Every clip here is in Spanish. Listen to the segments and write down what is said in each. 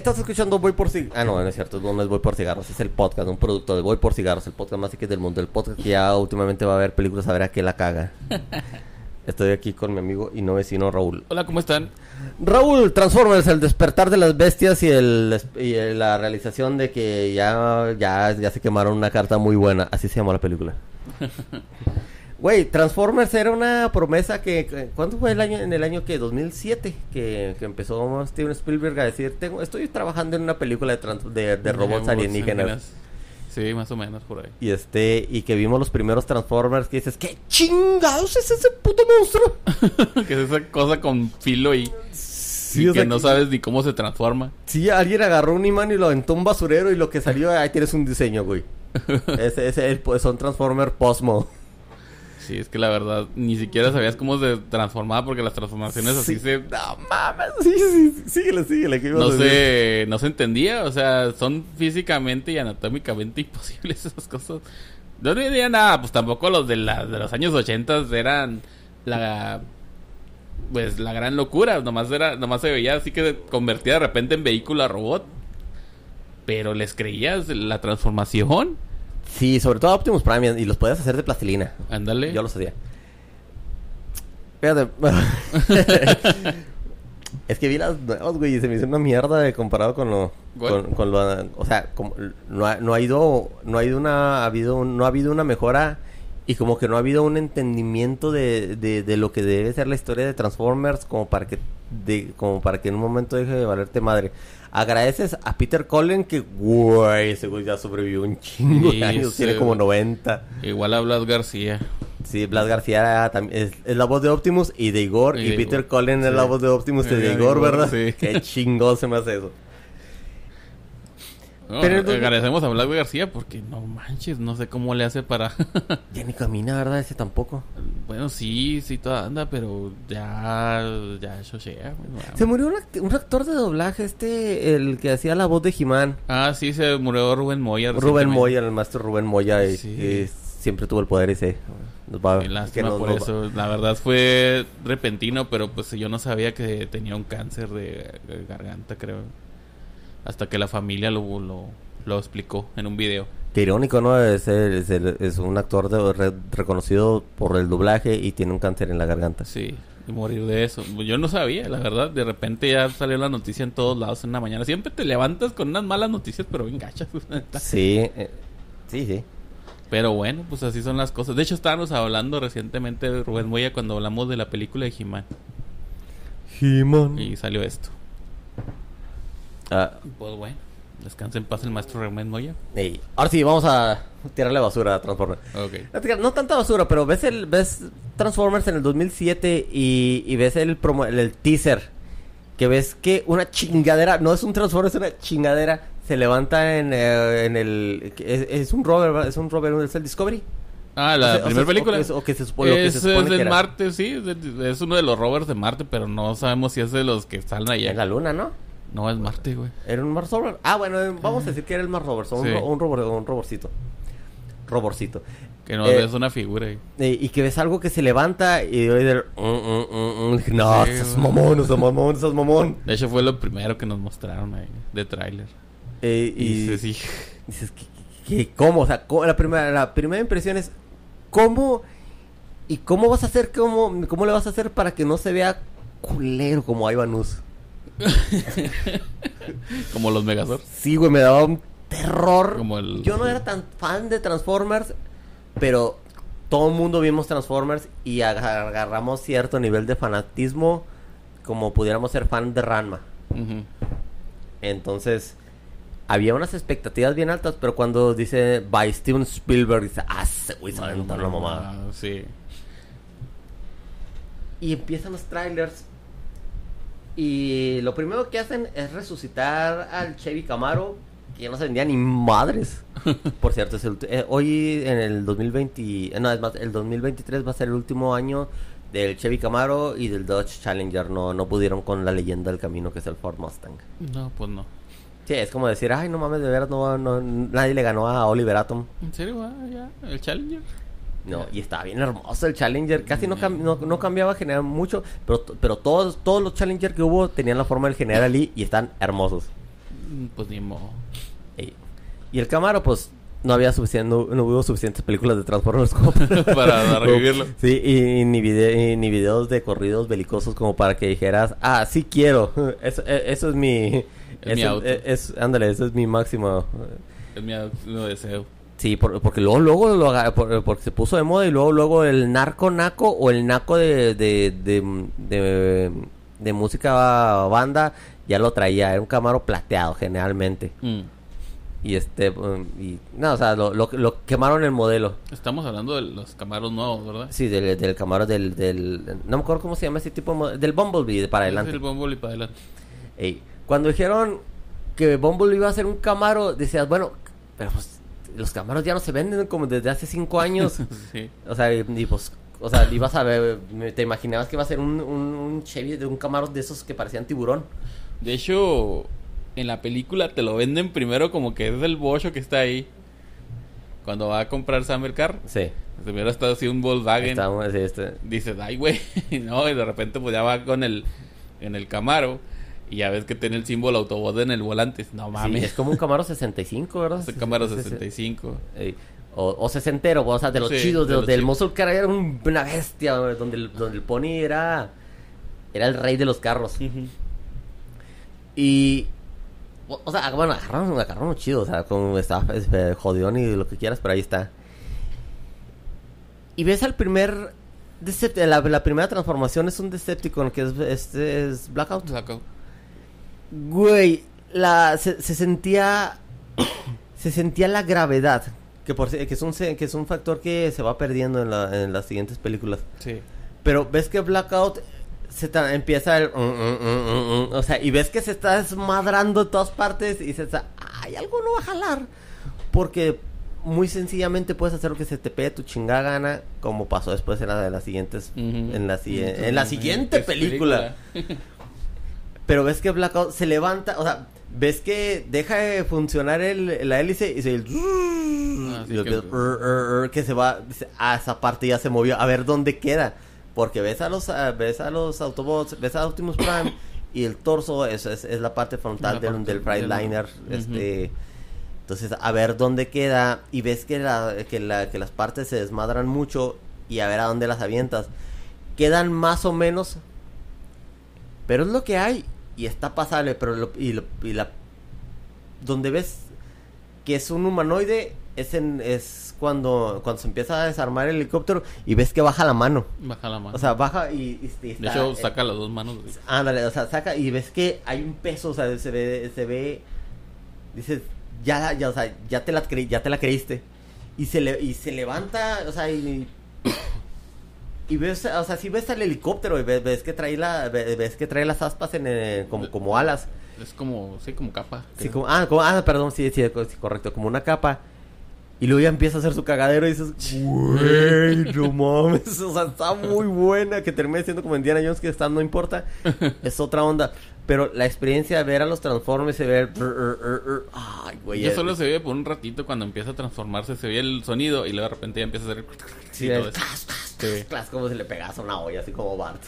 Estás escuchando Voy por Cigarros. Ah, no, no es cierto. No, no es Voy por Cigarros. Es el podcast, un producto de Voy por Cigarros. El podcast más que del mundo. El podcast que ya últimamente va a ver películas a ver a qué la caga. Estoy aquí con mi amigo y no vecino Raúl. Hola, ¿cómo están? Raúl, Transformers, el despertar de las bestias y, el, y la realización de que ya, ya, ya se quemaron una carta muy buena. Así se llamó la película. Güey, Transformers era una promesa que... ¿Cuándo fue el año? En el año que 2007 que, que empezó Steven Spielberg a decir, tengo, estoy trabajando en una película de, trans- de, de robots alienígenas. Sí, más o menos por ahí. Y este, y que vimos los primeros Transformers que dices, ¿qué chingados es ese puto monstruo? que es esa cosa con filo y, Sí, y o que no sabes ni cómo se transforma. Sí, alguien agarró un imán y lo aventó un basurero y lo que salió, ahí tienes un diseño, güey. ese, ese, el- son Transformer Posmo. Sí, es que la verdad ni siquiera sabías cómo se transformaba porque las transformaciones así Sí. se... No mames, sí, sí, sí, síguele, síguele. ¿qué ibas No se, no se entendía, o sea, son físicamente y anatómicamente imposibles esas cosas. No entendía nada, pues tampoco los de, la, de los años 80 eran la pues la gran locura, nomás era nomás se veía así que se convertía de repente en vehículo a robot. Pero les creías la transformación. Sí, sobre todo Optimus Prime y los podías hacer de plastilina. Ándale. Yo los hacía. Fíjate. es que vi las nuevas, güey, y se me hizo una mierda de comparado con lo. Con, con lo. O sea, como- no, ha, no ha ido. No ha ido una. Ha habido, un- no ha habido una mejora. Y como que no ha habido un entendimiento de, de, de lo que debe ser la historia de Transformers. Como para que. De, como para que en un momento deje de valerte madre. Agradeces a Peter Cullen que, güey, ese güey ya sobrevivió un chingo de años. Tiene como güey. 90. Igual a Blas García. Sí, Blas García es, es la voz de Optimus y de Igor. Y Y, de Peter Igor. Cullen es la voz de Optimus y Eh, de de Igor, Igor, ¿verdad? sí. Qué chingón se me hace eso. No, Pero entonces- agradecemos a Blas García porque no manches, no sé cómo le hace para... Ya ni camina, ¿verdad? Ese tampoco. Bueno, sí, sí, toda anda, pero ya, ya chochea. güey, wow. Se murió un, act- un actor de doblaje, este, el que hacía la voz de He-Man. Ah, sí, se murió Rubén Moya. Rubén. Moya, el maestro Rubén Moya, y, Sí. y siempre tuvo el poder ese. Nos va- lástima nos- por nos va- eso. La verdad fue repentino, pero pues yo no sabía que tenía un cáncer de de garganta, creo. Hasta que la familia lo, lo, lo explicó en un video. Qué irónico, ¿no? Es, el- es, el- es un actor de- re- reconocido por el doblaje y tiene un cáncer en la garganta. Sí, y morir de eso. Yo no sabía, la verdad. De repente ya salió la noticia en todos lados en la mañana. Siempre te levantas con unas malas noticias, pero bien gachas. Sí, eh, sí, sí. Pero bueno, pues así son las cosas. De hecho, estábamos hablando recientemente de Rubén Moya cuando hablamos de la película de He-Man. He-Man. Y salió esto. Ah, Pues bueno, descansa en paz el maestro Rubén Moya. Ey, Ahora sí, vamos a tirarle basura a Transformers. Ok. No tanta basura, pero ves el ves Transformers en el 2007 y, y ves el, promo- el, el teaser. Que ves que una chingadera, no es un Transformers, es una chingadera. Se levanta en, eh, en el... Es, es un rover, es un rover, es el Discovery. Ah, la O sea, primera película. O que, es- o que se supone, lo que es, se supone es que de era. Marte, sí. Es, de- es uno de los rovers de Marte, pero no sabemos si es de los que salen allá. En la luna, ¿no? No, es Marte, güey. Era un Mars Rover. Ah, bueno, eh, vamos a decir que era el Mars Rover. un, ro- un, robor, un roborcito. Roborcito. Que no Eh, es una figura. ahí. Eh, y que ves algo que se levanta y oye mm, mm, mm, no, Sí, estás mamón, estás mamón, estás mamón. De hecho, fue lo primero que nos mostraron ahí, de tráiler. Eh, Y, y sí, sí. dices, ¿qué, qué- qué- cómo? O sea, ¿cómo? La, primera, la primera impresión es, ¿cómo? ¿Y cómo vas a hacer, cómo, cómo le vas a hacer para que no se vea culero como Ivanus? Como los Megazord. Sí, güey, me daba un terror. Como el- Yo no era tan fan de Transformers, pero todo el mundo vimos Transformers y aga- agarramos cierto nivel de fanatismo como pudiéramos ser fan de Ranma. Entonces, había unas expectativas bien altas, pero cuando dice by Steven Spielberg, dice, ah, ese güey se la mamá. Ah, Sí. Y empiezan los trailers. Y lo primero que hacen es resucitar al Chevy Camaro, que ya no se vendía ni madres. Por cierto, es el eh, hoy en el 2020, eh, no, es más, el 2023 va a ser el último año del Chevy Camaro y del Dodge Challenger. No, no pudieron con la leyenda del camino que es el Ford Mustang. No, pues no. Sí, es como decir, ay, no mames, de veras, no, no- nadie le ganó a Oliver Atom. ¿En serio? Ah, ya. El Challenger. No, y estaba bien hermoso el Challenger. Casi no, cam- no, no cambiaba general mucho, pero, pero todos, todos los Challenger que hubo tenían la forma del General Lee y están hermosos. Mm, Pues ni modo. Ey. Y el Camaro, pues, no había suficiente, no, no hubo suficientes películas de Transformers como Para revivirlo. Sí, y, ni, vide- y ni videos de corridos belicosos como para que dijeras, ah, sí quiero. Eso, e- eso es mi... Es mi auto. e- es- ándale, eso es mi máximo. Es mi último deseo. Sí, por- porque luego, luego lo por- porque se puso de moda y luego, luego el narco naco o el naco de, de, de, de, de música banda ya lo traía. Era un Camaro plateado generalmente. Mm. Y este, y, no, o sea, lo, lo, lo quemaron el modelo. Estamos hablando de los camaros nuevos, ¿verdad? Sí, del, del Camaro del, del, no me acuerdo cómo se llama ese tipo de mo- del Bumblebee de para Es adelante. el Bumblebee para adelante. Ey, cuando dijeron que Bumblebee iba a ser un Camaro, decías, bueno, pero pues los Camaros ya no se venden como desde hace cinco años. sí. o sea, y, y, pues, o sea, ibas a ver, te imaginabas que iba a ser un, un, un Chevy de un Camaro de esos que parecían tiburón. De hecho, en la película te lo venden primero como que es el bocho que está ahí. Cuando va a comprar Summer Car, Sí. primero está así un Volkswagen. Estábamos, sí, este, Dices, ay, güey. no, y de repente pues ya va con el, en el Camaro. Y ya ves que tiene el símbolo Autobot en el volante. No sí, mames. es como un Camaro 65, ¿verdad? Es el Camaro Sí, sí, sí. 65. Ey, O, o sesentero, o sea, de los Sí, chidos, de de los del. Muscle Car era un- una bestia, donde el, donde el Pony era, era el rey de los carros. Y, o, o sea, bueno, agarraron, agarraron un chido, o sea, como estaba eh, jodión y lo que quieras, pero ahí está. Y ves al primer, Decept- la, la primera transformación es un Decepticon, que es, este es Blackout. Saco. Güey, la, se, se sentía. se sentía la gravedad. Que, por, que, es un, se- que es un factor que se va perdiendo en, la- en las siguientes películas. Sí. Pero ves que Blackout se empieza el. mm, mm, mm, o sea, y ves que se está desmadrando en todas partes y dices, ay, algo no va a jalar. Porque muy sencillamente puedes hacer lo que se te pegue tu chingada gana, como pasó después en la de las siguientes. En la, si- en la siguiente Es película. Pero ves que Blackout se levanta, o sea, ves que deja de funcionar el, la hélice y se... Ah, y que- ves, "Ur, ur, ur", que se va a esa parte ya se movió, a ver dónde queda. Porque ves a los a- ves a los Autobots, ves a Optimus Prime y el torso es, es, es la parte frontal La del, parte del del- Freightliner. Ujú. Este, entonces, a ver dónde queda y ves que, la, que, la, que las partes se desmadran mucho y a ver a dónde las avientas. Quedan más o menos, pero es lo que hay y está pasable, pero lo- y, lo- y la donde ves que es un humanoide es en es cuando cuando se empieza a desarmar el helicóptero y ves que baja la mano. Baja la mano. O sea, baja y, y- y de está- hecho, eh, saca las dos manos. güey. Ándale, o sea, saca y ves que hay un peso, o sea, se ve, se ve, dices, ya, ya, o sea, ya te la, ya te la creíste. Y se, le, y se levanta, o sea, y, y ves, o sea, si ves al helicóptero y ves, ves que trae la, ve- ves que trae las aspas en, eh, como, como alas. Es como, sí, como capa. Sí, creo. como, ah, como- ah, perdón, sí, sí, sí, correcto, como una capa. Y luego ya empieza a hacer su cagadero y dices, güey, no mames, o sea, está muy buena, que termine siendo como Indiana Jones, que está, no importa, es otra onda. Pero la experiencia de ver a los Transformers y ver, er, er, er, er, ay, güey. Eh, solo se ve por un ratito cuando empieza a transformarse, se ve el sonido y luego de repente ya empieza a hacer... sí, como si le pegas a una olla, así como Bart.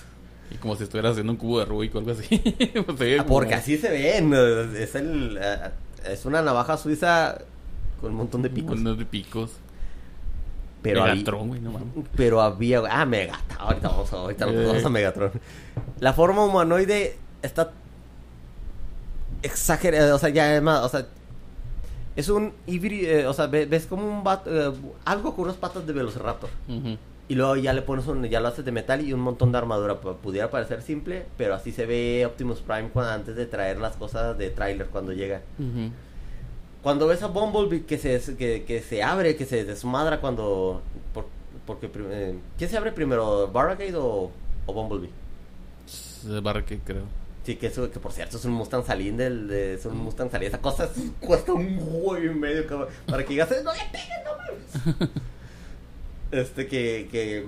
Y como si estuvieras haciendo un cubo de Rubik o algo así. Ah, Porque así se ven, es, el, eh, es una navaja suiza con un montón de picos. Unos de picos. Pero Megatron, güey, no mames. Pero había. Ah, Megatron. Ahorita vamos a, ahorita Eh. vamos a Megatron. La forma humanoide está. Exagerada. O sea, ya además. O sea. Es un híbrido. o sea, ve- ves como un vato. eh, algo con unas patas de Velociraptor. Y luego ya le pones un. Ya lo haces de metal y un montón de armadura. Pu- Pudiera parecer simple. Pero así se ve Optimus Prime cuando, antes de traer las cosas de trailer cuando llega. Cuando ves a Bumblebee que se, que, que se abre, que se desmadra cuando... por- porque... eh, ¿Quién se abre primero? ¿Barricade o, o Bumblebee? Barricade, creo. Sí, que, eso, que por cierto es un Mustang Salín del... De, es un Mustang Salín. Esa cosa es- cuesta un huevo y medio cabrón, para que digas, no le pegues, no mames. este que... que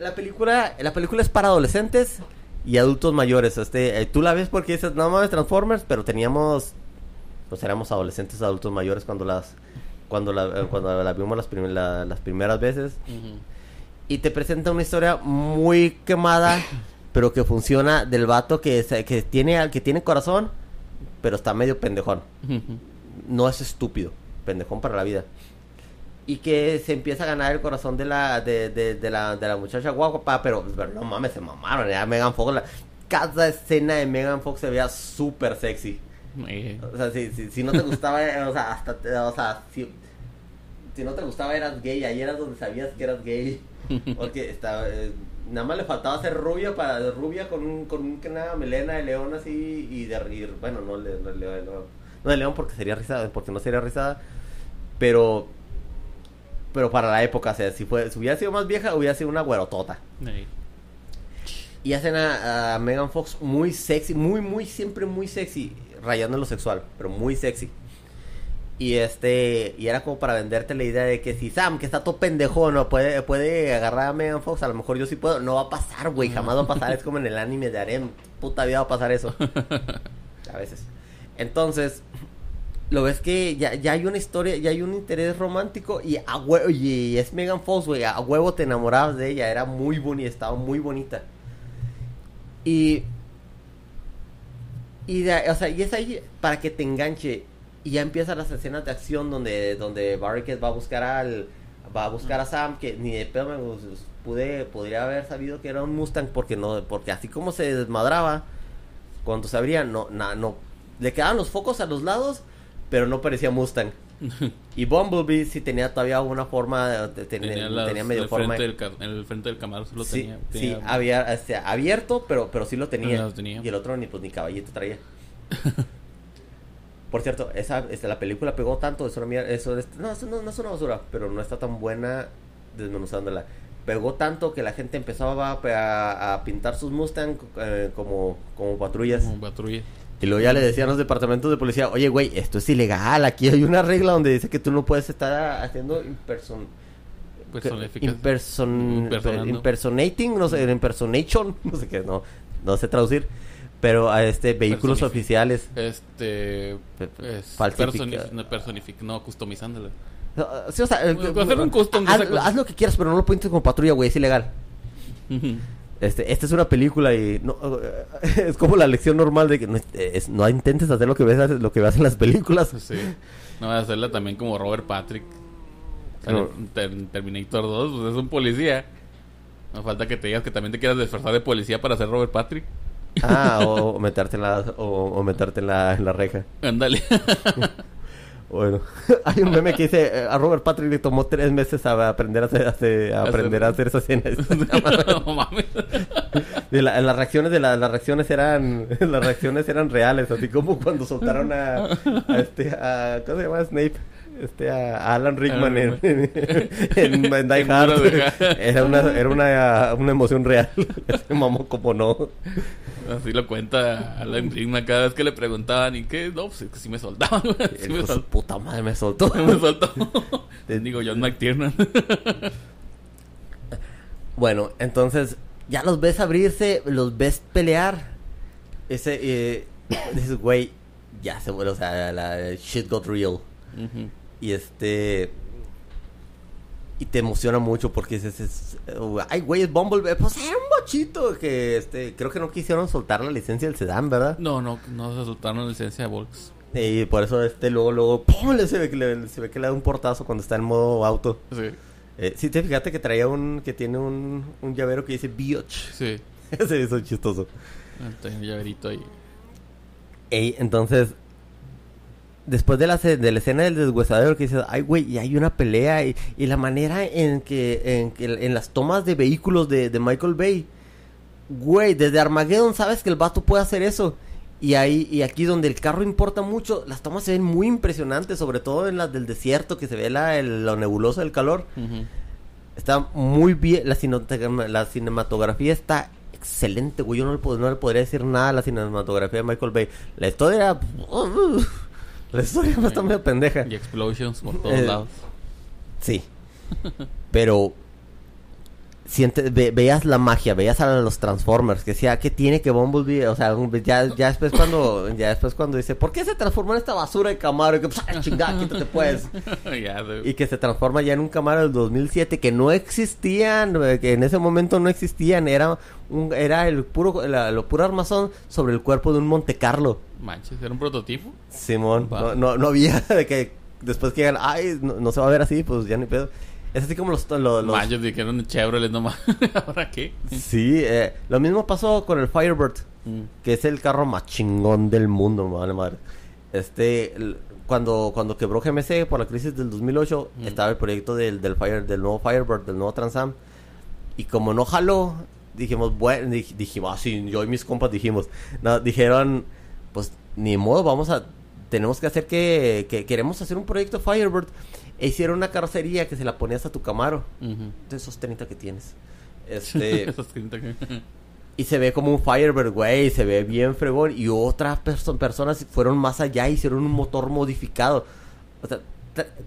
la película, la película es para adolescentes y adultos mayores. Este, eh, tú la ves porque dices, no mames, Transformers, pero teníamos, pues éramos adolescentes, adultos mayores cuando las, cuando la, eh, cuando la vimos las, prim- la- las primeras veces. Y te presenta una historia muy quemada, pero que funciona del vato que, que tiene, que tiene corazón, pero está medio pendejón. No es estúpido, pendejón para la vida. Y que se empieza a ganar el corazón de la, de, de, de la, de la muchacha guapa, pero, pero no mames, se mamaron. Ya Megan Fox, la- cada escena de Megan Fox se veía súper sexy. Eh, O sea, si, si, si no te gustaba, eh, o sea, hasta, o sea, si, si no te gustaba eras gay, ahí eras donde sabías que eras gay. Porque estaba, eh, nada más le faltaba ser rubia para rubia con un, con un- una melena de león así y de y, bueno, no, de- no, de león, no, de león porque sería rizada, porque no sería rizada, pero pero para la época, o sea, si fue, si hubiera sido más vieja, hubiera sido una güerotota. eh. Y hacen a, a Megan Fox muy sexy, muy, muy, siempre muy sexy, rayando en lo sexual, pero muy sexy. Y este, y era como para venderte la idea de que si Sam, que está todo pendejo, no puede, puede agarrar a Megan Fox, a lo mejor yo sí puedo. No va a pasar, güey, jamás va a pasar. es como en el anime de Arem, puta vida va a pasar eso. A veces. Entonces, lo ves que ya, ya hay una historia, ya hay un interés romántico y a huevo, y es Megan Fox, güey, a huevo te enamorabas de ella, era muy bonita, estaba muy bonita. Y y de- o sea, y es ahí para que te enganche. Y ya empiezan las escenas de acción donde donde Barricade va a buscar al va a buscar a Sam que ni de pedo me pude podría haber sabido que era un Mustang porque no porque así como se desmadraba cuando se abría no na- no le quedaban los focos a los lados pero no parecía Mustang y Bumblebee sí tenía todavía una forma de- tenía, Tenía, las- tenía medio el forma frente del, el frente del Camaro solo sí, tenía. sí, tenía- había, este, abierto, pero, pero sí lo tenía. Lo tenía. Y el otro ni, pues, ni caballito traía. Por cierto, esa, este, la película pegó tanto, es una mierda, eso, es- no, eso no, no es una basura, pero no está tan buena desmenuzándola. Pegó tanto que la gente empezaba a, a- a pintar sus Mustang eh, como, como patrullas. como patrulla. Y luego ya le decían los departamentos de policía, oye, güey, esto es ilegal, aquí hay una regla donde dice que tú no puedes estar haciendo imperson... Imperson, impersonating, no sé, impersonation, no sé qué, no, no sé traducir, pero a este vehículos oficiales. Este. Es falsifica- personi- no, personific- no, customizándola. Sí, o sea, el- hacer un custom de haz, esa cosa. haz lo que quieras, pero no lo pintes como patrulla, güey, es ilegal. Este, esta es una película y no, es como la lección normal de que no, es- no intentes hacer lo que ves lo que ves en las películas. sí. No voy a hacerla también como Robert Patrick. Ter- Terminator 2, pues es un policía. No falta que te digas que también te quieras disfrazar de policía para ser Robert Patrick. Ah, o, o meterte en la o, o meterte en la, en la reja. Ándale. Bueno, hay un meme que dice eh, a Robert Patrick le tomó tres meses a aprender a hacer, a hacer- a aprender a hacer esa escena. no mames. La- las reacciones de la- las reacciones eran las reacciones eran reales, así como cuando soltaron a, a este a ¿cómo se llama Snape? Este a, Alan Rickman en, en, en Die Hard. Era una era una, una emoción real. Ese mamó como no. Así lo cuenta Alan Rickman cada vez que le preguntaban. ¿Y qué? No, pues es que sí me soltaban. Sí me soltaban. puta madre me soltó. Me soltó. Digo, John McTiernan. Bueno, entonces ya los ves abrirse, los ves pelear. Ese, eh, dices, güey, ya se vuelve, o sea, la shit got real. Ujú. Y este. Y te emociona mucho porque dices, es- ay, güey, es Bumblebee. Pues era un bochito que, este, creo que no quisieron soltar la licencia del sedán, ¿verdad? No, no, no se soltaron la licencia de Volks. Y por eso, este, luego, luego, ¡pum! Le se, ve que le, se ve que le da un portazo cuando está en modo auto. Sí, Eh, sí, te fíjate que traía un, que tiene un, un llavero que dice Biotch. sí. Ese es chistoso. Un llaverito ahí. Ey, entonces, después de la, de la escena del deshuesadero que dices, ay, güey, y hay una pelea, y, y la manera en que, en que, en las tomas de vehículos de, de Michael Bay, güey, desde Armageddon sabes que el vato puede hacer eso. Y ahí, y aquí donde el carro importa mucho, las tomas se ven muy impresionantes, sobre todo en las del desierto, que se ve la, el- lo nebuloso del calor. Está muy bien, la, cinematografía- la cinematografía está excelente, güey. Yo no le, no le podría decir nada a la cinematografía de Michael Bay. La historia... La historia está medio pendeja. Y explosions por todos Eh, lados. Sí. Pero... siente, ve- veías la magia, veías a los Transformers, que decía, ¿qué tiene que Bumblebee? O sea, un- ya, ya después cuando, ya después cuando dice, ¿por qué se transformó en esta basura de Camaro? Y que, pues, ah, chingada, quítate pues. de- Y que se transforma ya en un Camaro del 2007 que no existían, eh, que en ese momento no existían, era un, era el puro, la- lo puro armazón sobre el cuerpo de un Monte Carlo. Manches, era un prototipo. Simón, no, no había de que después que digan, ay, no, no se va a ver así, pues ya ni pedo. Es así como los... los, los- Manches, dijeron Chevrolet nomás. ¿Ahora qué? Sí, eh, lo mismo pasó con el Firebird, Mm. que es el carro más chingón del mundo, vale madre. Este, cuando, cuando quebró GMC por la crisis del 2008, Mm. estaba el proyecto del, del, Fire, del nuevo Firebird, del nuevo Transam. Y como no jaló, dijimos, bueno, dij- dijimos, ah, sí, yo y mis compas dijimos, no, dijeron, pues ni modo, vamos a, tenemos que hacer que, que queremos hacer un proyecto Firebird. E hicieron una carrocería que se la ponías a tu Camaro, de esos 30 que tienes. Este, Esos que- y se ve como un Firebird, güey, se ve bien fregón. Y otras perso- personas fueron más allá, hicieron un motor modificado. O sea,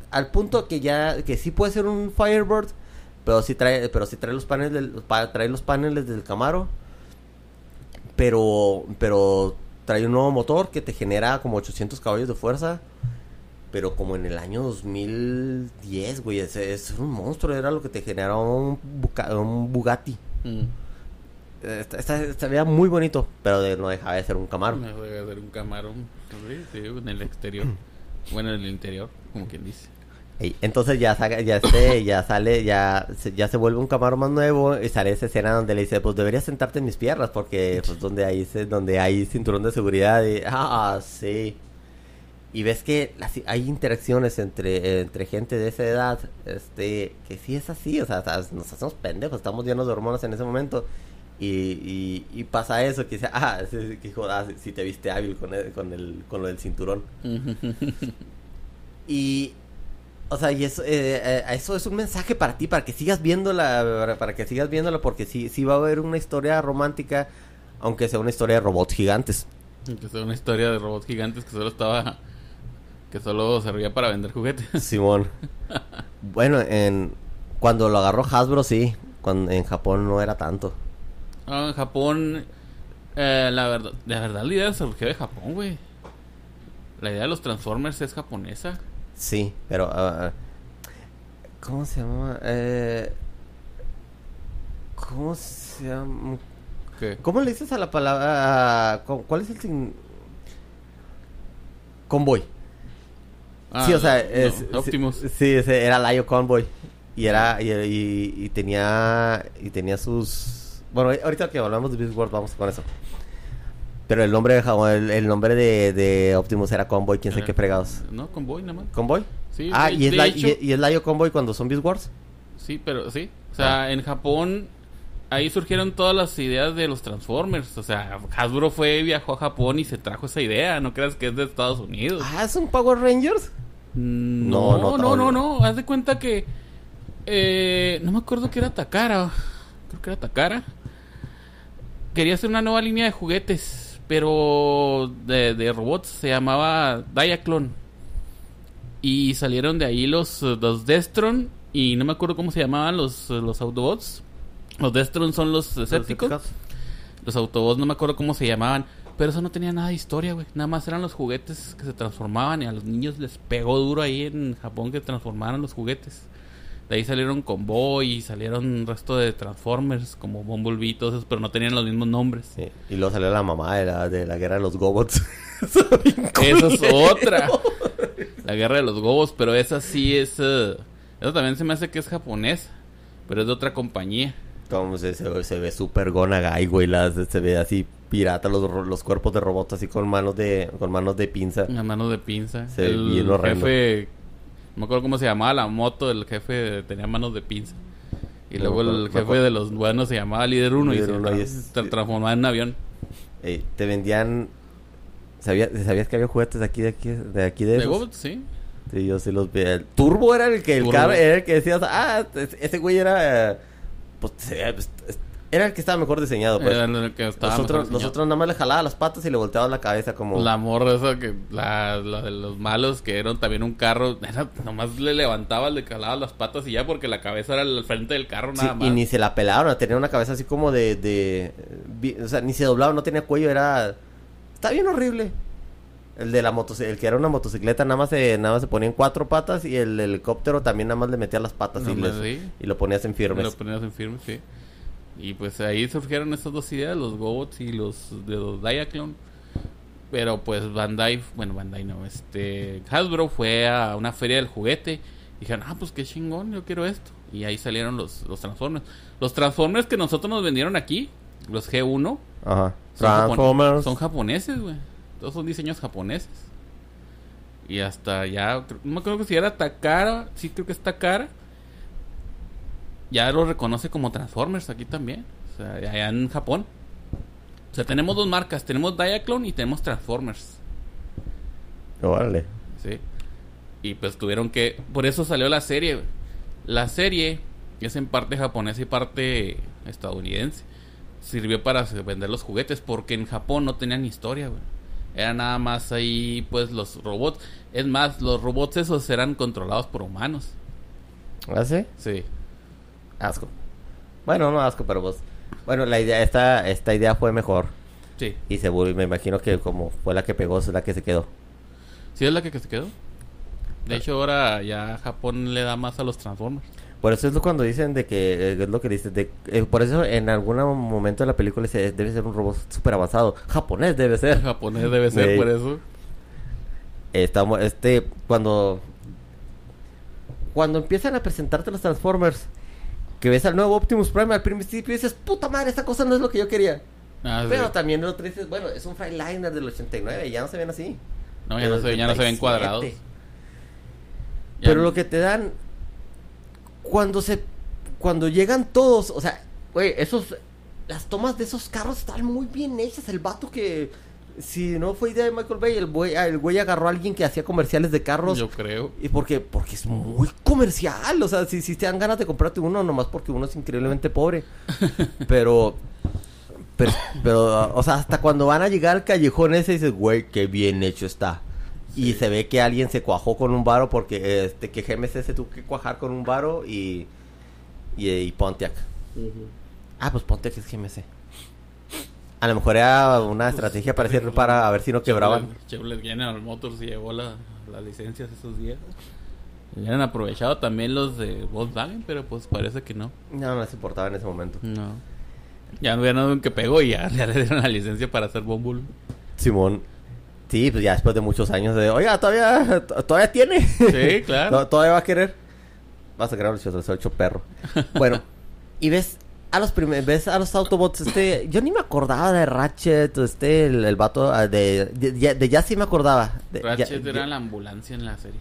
al punto que ya, que sí puede ser un Firebird, pero sí trae, pero sí trae los paneles, del, trae los paneles del Camaro. Pero, pero trae un nuevo motor que te genera como 800 caballos de fuerza. Pero como en el año 2010, güey, es, es un monstruo, era lo que te generaba un, un Bugatti. Mm. Esta- esta- se veía muy bonito, pero de- no dejaba de ser un Camaro. Me voy a hacer un camarón. Sí, sí, en el exterior. Bueno, en el interior, como quien dice. Entonces ya ya ya sale, ya se, ya se vuelve un Camaro más nuevo y sale esa escena donde le dice, pues deberías sentarte en mis piernas porque pues donde hay donde hay cinturón de seguridad y ah sí. Y ves que las- hay interacciones entre, entre gente de esa edad, este, que sí es así, o sea, nos hacemos pendejos, estamos llenos de hormonas en ese momento. Y, y, y pasa eso, que dice, ah, sí, que ah, si, si te viste hábil con el, con el, con lo del cinturón. Y, o sea, y eso, eh, eh, eso es un mensaje para ti, para que sigas viéndola, para, que sigas viéndola, porque sí, sí va a haber una historia romántica, aunque sea una historia de robots gigantes. que es una historia de robots gigantes que solo estaba. que solo servía para vender juguetes. Simón. bueno, en cuando lo agarró Hasbro, sí. Cuando, en Japón no era tanto. Ah, en Japón. eh, la verdad, la verdad, la idea surgió de Japón, güey. La idea de los Transformers es japonesa. Sí, pero... ah, ¿Cómo se llama? Eh, ¿Cómo se llama? ¿Qué? ¿Cómo le dices a la palabra? a- cu- ¿Cuál es el. Convoy. Ah, sí, o sea, no, es, Optimus. Sí, sí, ese era Layo Convoy. Y era, y, y- y tenía, y tenía sus... Bueno, ahorita que hablamos de Beast vamos con eso. Pero el nombre de, el, el nombre de, de Optimus era Convoy, quién sabe Eh, qué fregados. No, Convoy nada más. ¿Convoy? Sí, ah, de- y es, la, hecho- y, y es Layo Convoy cuando son Beast Wars. Sí, pero sí. O sea, Ah. en Japón, ahí surgieron todas las ideas de los Transformers. O sea, Hasbro fue, viajó a Japón y se trajo esa idea. No creas que es de Estados Unidos. Ah, ¿es un Power Rangers? Mm, No, No, no, no, no, no. no, Haz de cuenta que. eh, no me acuerdo que era Takara. Creo que era Takara. Quería hacer una nueva línea de juguetes. Pero de, de robots. Se llamaba Diaclone. Y salieron de ahí los, eh, los Destron. Y no me acuerdo cómo se llamaban los, eh, los Autobots. Los Destron son los escépticos. Los Autobots no me acuerdo cómo se llamaban. Pero eso no tenía nada de historia, güey. Nada más eran los juguetes que se transformaban. Y a los niños les pegó duro ahí en Japón que transformaran los juguetes. De ahí salieron Convoy y salieron un resto de Transformers como Bumblebee y todos esos, pero no tenían los mismos nombres. Sí, Y luego salió la mamá de la, de la guerra de los Gobots. Eso es otra. La guerra de los gobos, pero esa sí es... eh, eso también se me hace que es japonés, pero es de otra compañía. Como se, se, ve súper Gonagai, güey. Las, se ve así pirata los, los cuerpos de robots así con manos de con manos de pinza. Una mano de pinza. Se ve el bien horrendo. jefe... No me acuerdo cómo se llamaba la moto, el jefe tenía manos de pinza. Y No luego el jefe de los buenos se llamaba Líder 1 y se tra- es- transformaba en avión. Eh, te vendían... ¿Sabías, ¿Sabías que había juguetes de aquí, de aquí, de aquí de De esos? Sí. Sí, yo sí los veía. El Turbo era el que era el que decías, ah, ese ese güey era... eh, pues, Era el que estaba mejor diseñado, pues. Era el que estaba los, mejor otros, los diseñado. otros nada más le jalaba las patas y le volteaba la cabeza como... La morra esa que... La, la de los malos que eran también un carro... Era, nomás le levantaba, le calaba las patas y ya porque la cabeza era el frente del carro Sí, nada más. y ni se la pelaron, tenía una cabeza así como de, de... O sea, ni se doblaba, no tenía cuello, era... Está bien horrible. El de la motocicleta, el que era una motocicleta nada más se, nada más se ponía en cuatro patas y el helicóptero también nada más le metía las patas y, No les- y lo ponías en firmes. Lo ponías en firme, sí. Y pues ahí surgieron estas dos ideas, los Gobots y los de los Diaclone. Pero pues Bandai, bueno, Bandai no, este Hasbro fue a una feria del juguete y dijeron, ah, pues qué chingón, yo quiero esto. Y ahí salieron los, los Transformers. Los Transformers que nosotros nos vendieron aquí, los G1, Ajá. son, japon- Transformers. son japoneses, güey. Todos son diseños japoneses. Y hasta ya, no me acuerdo que si era Takara, sí creo que es Takara. Ya lo reconoce como Transformers aquí también. O sea, allá en Japón. O sea, tenemos dos marcas. Tenemos Diaclone y tenemos Transformers. Órale. ¿Sí? Y pues tuvieron que... Por eso salió la serie. La serie es en parte japonesa y parte estadounidense. Sirvió para vender los juguetes porque en Japón no tenían historia, güey. Era nada más ahí, pues, los robots. Es más, los robots esos eran controlados por humanos. ¿Ah, sí? Sí. Asco. Bueno, no asco, pero pues... Bueno, la idea, esta, esta idea fue mejor. Sí. Y se vol- me imagino que como fue la que pegó, es la que se quedó. ¿Sí es la que, que se quedó? De hecho, ahora ya Japón le da más a los Transformers. Por eso es lo cuando dicen de que eh, es lo que dicen de eh, por eso en algún momento de la película dice debe ser un robot súper avanzado, japonés debe El ser. japonés debe ser por eso. Estamos este cuando cuando empiezan a presentarte los Transformers que ves al nuevo Optimus Prime al principio dices, "Puta madre, esta cosa no es lo que yo quería." Ah, sí. Pero también el otro dices, "Bueno, es un Freightliner del 89, ya no se ven así." No, ya no, se, ya no se ven 87. cuadrados. Ya- Pero lo que te dan cuando se cuando llegan todos, o sea, güey, esos las tomas de esos carros están muy bien hechas. El vato que si no fue idea de Michael Bay, el güey, el güey agarró a alguien que hacía comerciales de carros Yo creo. y porque porque es muy comercial, o sea, si, si te dan ganas de comprarte uno nomás porque uno es increíblemente pobre. Pero pero, pero, o sea, hasta cuando van a llegar al callejón ese dices, güey, qué bien hecho está. Y se ve que alguien se cuajó con un varo porque este que GMC se tuvo que cuajar con un varo y y, y Pontiac. Ah, pues Pontiac es GMC. A lo mejor era una estrategia para decir para a ver si no quebraban. Chevrolet, General Motors llevó la- las licencias esos días. Y han aprovechado también los de Volkswagen, pero pues parece que no. No, no les importaba en ese momento. No. Ya no vieron que pegó y ya, ya le dieron la licencia para hacer Bumble. Simón. Sí, pues ya después de muchos años de, oiga, todavía, todavía tiene. Sí, claro. To- Todavía va a querer. Vas a crear el hecho perro. Bueno, y ves a los primeros, ves a los Autobots, este, yo ni me acordaba de Ratchet, este, el, el vato ah, de, de, de- de ya sí me acordaba. Ya- Ratchet ya- era la ambulancia en la serie.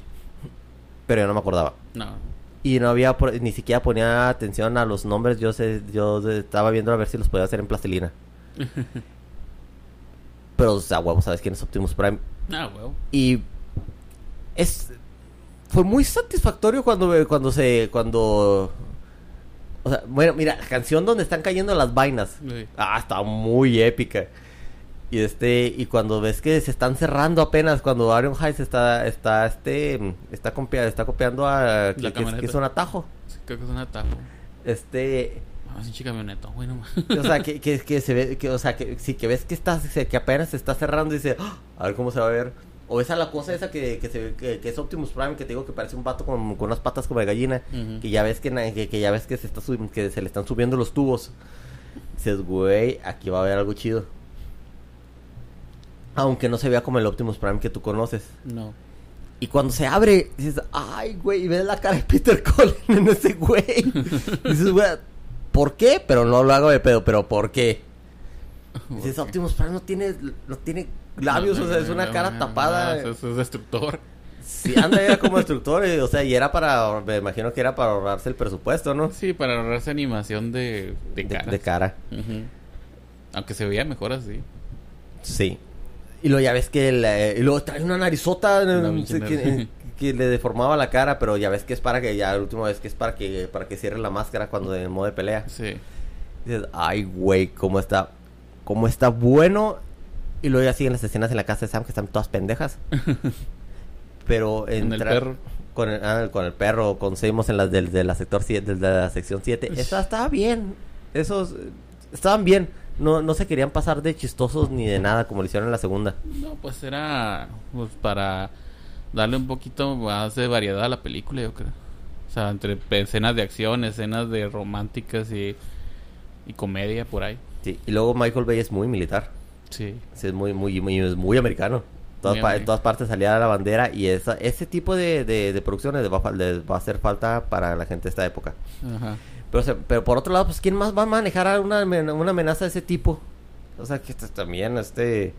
Pero yo no me acordaba. No. Y no había, ni siquiera ponía atención a los nombres, yo sé, yo estaba viendo a ver si los podía hacer en plastilina. Pero, o sea, huevo, ¿sabes quién es Optimus Prime? Ah, huevo. Y es fue muy satisfactorio cuando cuando se cuando o sea, bueno, mira, la canción donde están cayendo las vainas. Sí. Ah, está muy épica. Y este y cuando ves que se están cerrando apenas cuando Arion Heights está está este está copia- está copiando a que, que es, camioneta. que es un atajo. Creo que es un atajo. Este Ah, sí, camioneta, güey, no mames. o sea, que, que, que se ve, que, o sea, que sí, que ves que está, que apenas se está cerrando y dice, "Ah, a ver cómo se va a ver. O ves a la cosa esa que, que se que, que es Optimus Prime, que te digo que parece un vato con, con unas patas como de gallina, que ya ves que, que, que ya ves que se está que se le están subiendo los tubos. Dices, güey, aquí va a haber algo chido. Aunque no se vea como el Optimus Prime que tú conoces. No. Y cuando se abre, dices, ay, güey, y ves la cara de Peter Cullen en ese güey. dices, güey, ¿por qué? Pero no lo hago de pedo, pero ¿por qué? Dices, Optimus Prime no tiene, no tiene labios, o sea, es una cara tapada. Es, es destructor. Sí, anda, era como destructor, y, o sea, y era para, me imagino que era para ahorrarse el presupuesto, ¿no? Sí, para ahorrarse animación de, de De, cara. de cara. Aunque se veía mejor así. Sí. Y luego ya ves que la- y luego trae una narizota no sé, que, nariz. que le deformaba la cara, pero ya ves que es para que, ya la última vez que es para que, para que cierre la máscara cuando en modo de pelea. Sí. Dices, ay, güey, cómo está, cómo está bueno. Y luego ya siguen las escenas en la casa de Sam que están todas pendejas. Pero Con el entra- perro. Con el, ah, con el perro, con en las del- de, la sector 7, de la sección 7. Esa estaba bien. Esos estaban bien. No, no se querían pasar de chistosos ni de nada como lo hicieron en la segunda. No, pues era pues, para darle un poquito más de variedad a la película, yo creo. O sea, entre escenas de acción, escenas de románticas y, y comedia por ahí. Sí. Y luego Michael Bay es muy militar. Sí. Sí, es muy, muy, muy, es muy americano. Todas Muy pa- americano. en todas partes salía la bandera y esa, ese tipo de, de, de producciones les va, a fal- les va a hacer falta para la gente de esta época. Ajá. Pero, pero por otro lado, pues ¿quién más va a manejar una, una amenaza de ese tipo? O sea, que esto también este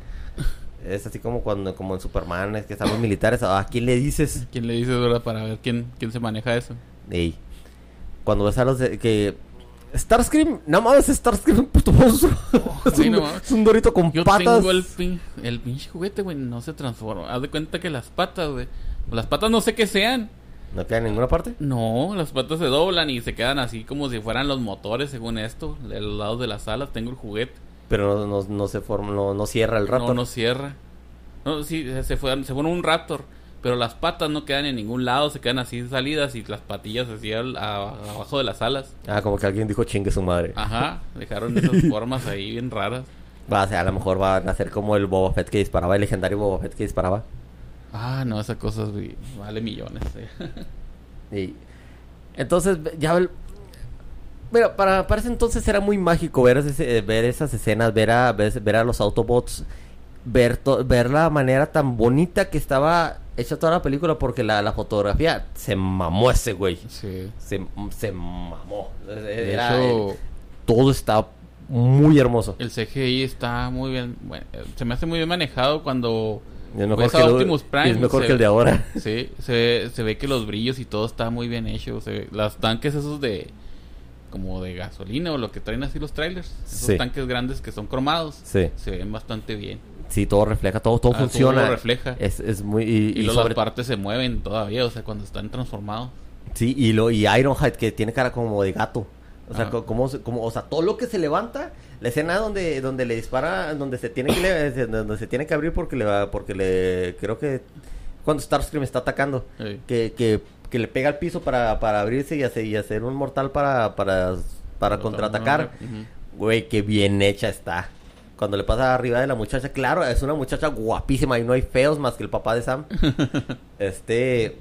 es así como cuando como en Superman, es que están los militares, ¿a quién le dices? ¿Quién le dice, verdad, para ver quién, quién se maneja eso? Ey, cuando ves a los de, que Starscream, mames, Starscream es un puto monstruo. es, sí, un, no mames. es un dorito con Yo patas. tengo el, pin- el pinche juguete, güey, no se transforma. Haz de cuenta que las patas, güey. Las patas no sé qué sean. No queda en ninguna parte. No, las patas se doblan y se quedan así como si fueran los motores, según esto. De los lados de las alas tengo el juguete. Pero no, no, no se forma, no, no cierra el rato. No, no cierra. No, sí, se fue, se fue un Raptor. Pero las patas no quedan en ningún lado, se quedan así salidas y las patillas así al- a- abajo de las alas. Ah, como que alguien dijo chingue su madre. Ajá, dejaron esas formas ahí bien raras. Va a ser, a lo mejor van a ser como el Boba Fett que disparaba, el legendario Boba Fett que disparaba. Ah, no, esas cosas vale millones. eh. Y entonces, ya el- Mira, para, para ese entonces era muy mágico ver, ese- eh, ver esas escenas, ver a, ver, ver a los Autobots, ver, to- ver la manera tan bonita que estaba hecha toda la película, porque la, la fotografía se mamó ese güey. Sí. Se, se mamó. De Era- hecho, todo está muy hermoso. el CGI está muy bien. Bueno, se me hace muy bien manejado cuando. Es mejor, que, Optimus Prime, es mejor se- que el de ahora. Sí, se, se ve que los brillos y todo está muy bien hecho. Se ve- los tanques esos de. Como de gasolina o lo que traen así los trailers. Esos Sí. tanques grandes que son cromados. Sí. Se ven bastante bien. Sí, todo refleja, todo, todo Ah, todo funciona. lo refleja. Es, es muy... Y, Y, y luego sobre- las partes se mueven todavía, o sea, cuando están transformados. Sí, y, lo, y Ironhide que tiene cara como de gato. O sea, Ah. co- como, como, o sea, todo lo que se levanta, la escena donde, donde le dispara, donde se tiene que donde se tiene que abrir porque le va, porque le creo que cuando Starscream está atacando, Sí. que, que, que le pega al piso para, para abrirse y hacer, y hacer un mortal para, para, para contraatacar. Güey, qué bien hecha está. Cuando le pasa arriba de la muchacha, claro, es una muchacha guapísima y no hay feos más que el papá de Sam. este.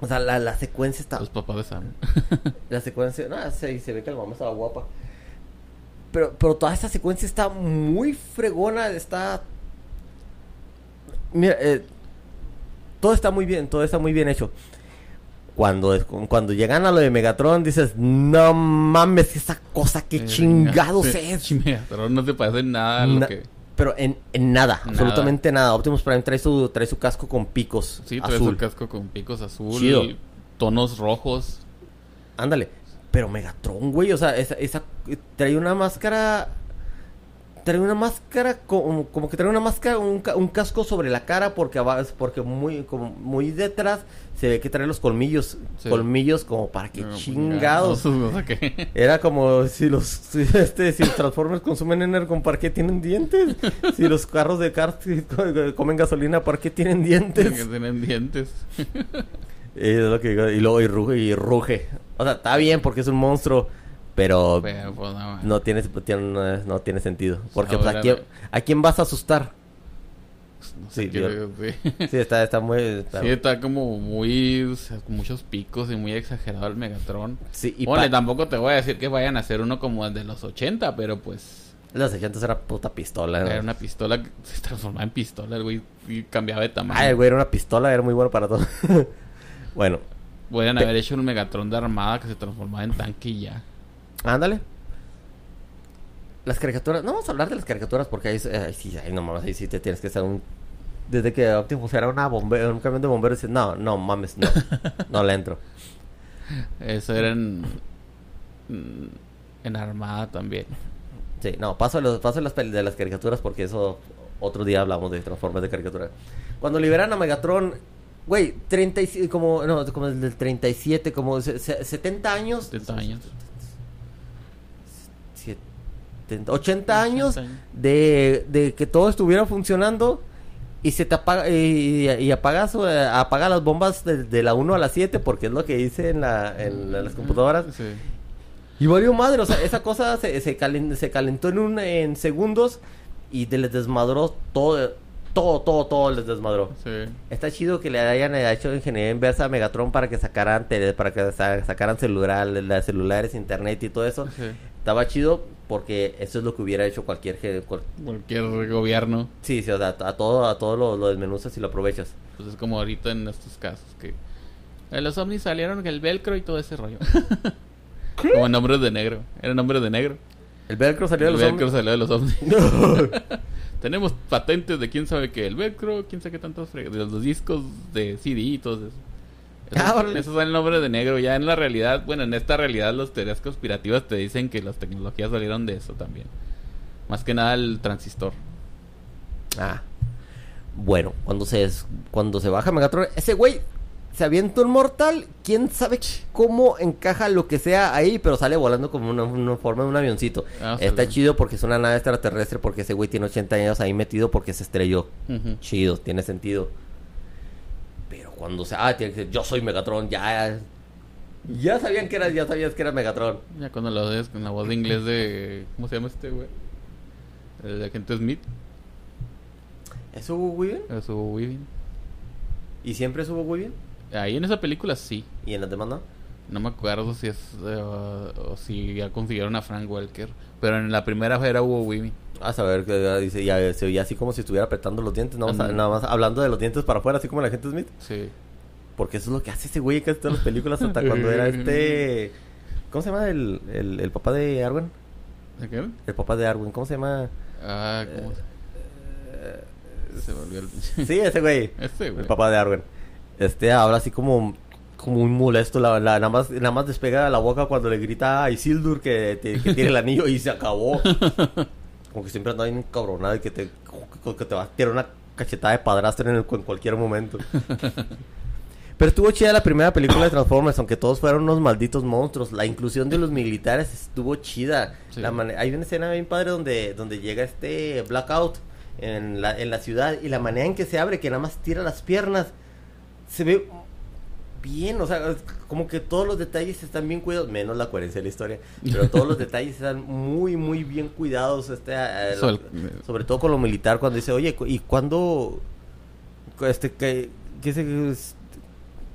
O sea, la, la secuencia está. Los papás de Sam. La secuencia. No, se, se ve que la mamá estaba guapa. Pero, pero toda esta secuencia está muy fregona. Está. Mira, eh, todo está muy bien, todo está muy bien hecho. Cuando, cuando llegan a lo de Megatron, dices, no mames, esa cosa, qué Eh, chingados es. Megatron no te parece nada lo que... Pero en, en nada, Nada. absolutamente nada. Optimus Prime trae su, trae su casco con picos Sí, trae azul. su casco con picos azul, Chido. y tonos rojos. Ándale. Pero Megatron, güey, o sea, esa, esa trae una máscara. Trae una máscara como, como que trae una máscara, un, un casco sobre la cara porque porque muy como muy detrás se ve que trae los colmillos, Sí. colmillos como para que No, chingados. no. Era como si los si, este si los Transformers consumen energón, ¿para qué tienen dientes? Si los carros de cars comen gasolina, ¿para qué tienen que dientes? tienen dientes. Es lo que digo, y luego y ruge y ruge. O sea, está bien porque es un monstruo, pero Pero, pues, no, no tiene, tiene- no tiene sentido. Porque pues, ¿a, quién, ¿a quién vas a asustar? no sé sí, qué- yo- sí. Sí, está, está muy... está- Sí, está como muy... o sea, con muchos picos y muy exagerado el Megatron. sí, y bueno, pa- tampoco te voy a decir que vayan a hacer uno como el de los 80, pero pues... Los 60 era puta pistola. ¿no? Era una pistola que se transformaba en pistola, el güey, y cambiaba de tamaño. Ay, güey, era una pistola, era muy bueno para todo. bueno, Podrían haber hecho un Megatron de armada que se transformaba en tanque y ya. Ándale. Las caricaturas, no vamos a hablar de las caricaturas porque ahí, ahí sí, ahí no mames, ahí sí te tienes que hacer un... Desde que Optimus era una bombe un camión de bomberos, dices, no, no mames, no, no le entro. Eso era en... En armada también. Sí, no, paso, los, paso las de las caricaturas porque eso otro día hablamos de Transformers de caricatura. Cuando liberan a Megatron, güey, 37, como, no, como el 37, como se- se- 70 años. 70 años. 70, 80 años de, de que todo estuviera funcionando y se te apaga y, y apagas eh, apaga las bombas de, la 1 a la 7 porque es lo que hice en, la, en, las computadoras. Sí. Y valió madre, o sea, esa cosa se, se, calentó en un en segundos y te les desmadró todo todo, todo, todo les desmadró. Sí. Está chido que le hayan hecho ingeniería inversa a Megatron para que sacaran para que sacaran celular, celulares, internet y todo eso. Estaba chido porque eso es lo que hubiera hecho cualquier cualquier gobierno. Sí, sí, o sea, a todo a todo lo, lo desmenuzas y lo aprovechas. Pues es como ahorita en estos casos que eh, los ovnis salieron el velcro y todo ese rollo. como nombres de negro, era nombre de negro. El velcro salió de los ovnis. El velcro salió de los ovnis. Tenemos patentes de quién sabe qué, el velcro, quién sabe qué tantos de los discos de CD y todo eso. Ah, eso, es el nombre de negro. Ya en la realidad, bueno, en esta realidad, las teorías conspirativas te dicen que las tecnologías salieron de eso también. Más que nada el transistor. Ah. Bueno, cuando se, cuando se baja Megatron, ese güey se avienta un mortal, quién sabe cómo encaja lo que sea ahí, pero sale volando como una, forma de un avioncito. Ah, Está chido porque es una nave extraterrestre, porque ese güey tiene 80 años ahí metido porque se estrelló. Chido, tiene sentido. Cuando se... Ah, tiene que decir, yo soy Megatron, ya... Ya sabían que era, ya sabías que era Megatron. Ya cuando lo ves con la voz de inglés de... ¿Cómo se llama este güey? El agente Smith. ¿Es Hugo Weaving? Es Hugo Weaving. ¿Y siempre es Hugo Weaving? Ahí en esa película sí. ¿Y en las demás no? No me acuerdo si es o si ya consiguieron a Frank Welker. Pero en la primera era Hugo Weaving. A saber, que dice, ya se oía así como si estuviera apretando los dientes, nada más hablando de los dientes para afuera, así como la gente Smith. Sí. Porque eso es lo que hace ese güey en casi todas las películas, hasta cuando era este... ¿Cómo se llama el, el, el papá de Arwen? ¿De qué? El papá de Arwen, ¿cómo se llama? Ah, ¿cómo eh, se... volvió el... sí, ese güey. Ese güey. El papá de Arwen. Este habla así como como muy molesto, la, nada, más, nada más despega la boca cuando le grita a Isildur que, que tiene el anillo y se acabó. Como que siempre anda bien cabronado y que te, que te va a tirar una cachetada de padrastro en, el, en cualquier momento. Pero estuvo chida la primera película de Transformers, aunque todos fueron unos malditos monstruos. La inclusión de los militares estuvo chida. hay una escena bien padre donde, donde llega este Blackout en la, en la ciudad y la manera en que se abre, que nada más tira las piernas se ve bien, o sea, como que todos los detalles están bien cuidados, menos la coherencia de la historia, pero todos los detalles están muy, muy bien cuidados, este, eh, sobre todo con lo militar, cuando dice, oye, ¿y cuándo, este, que, que se,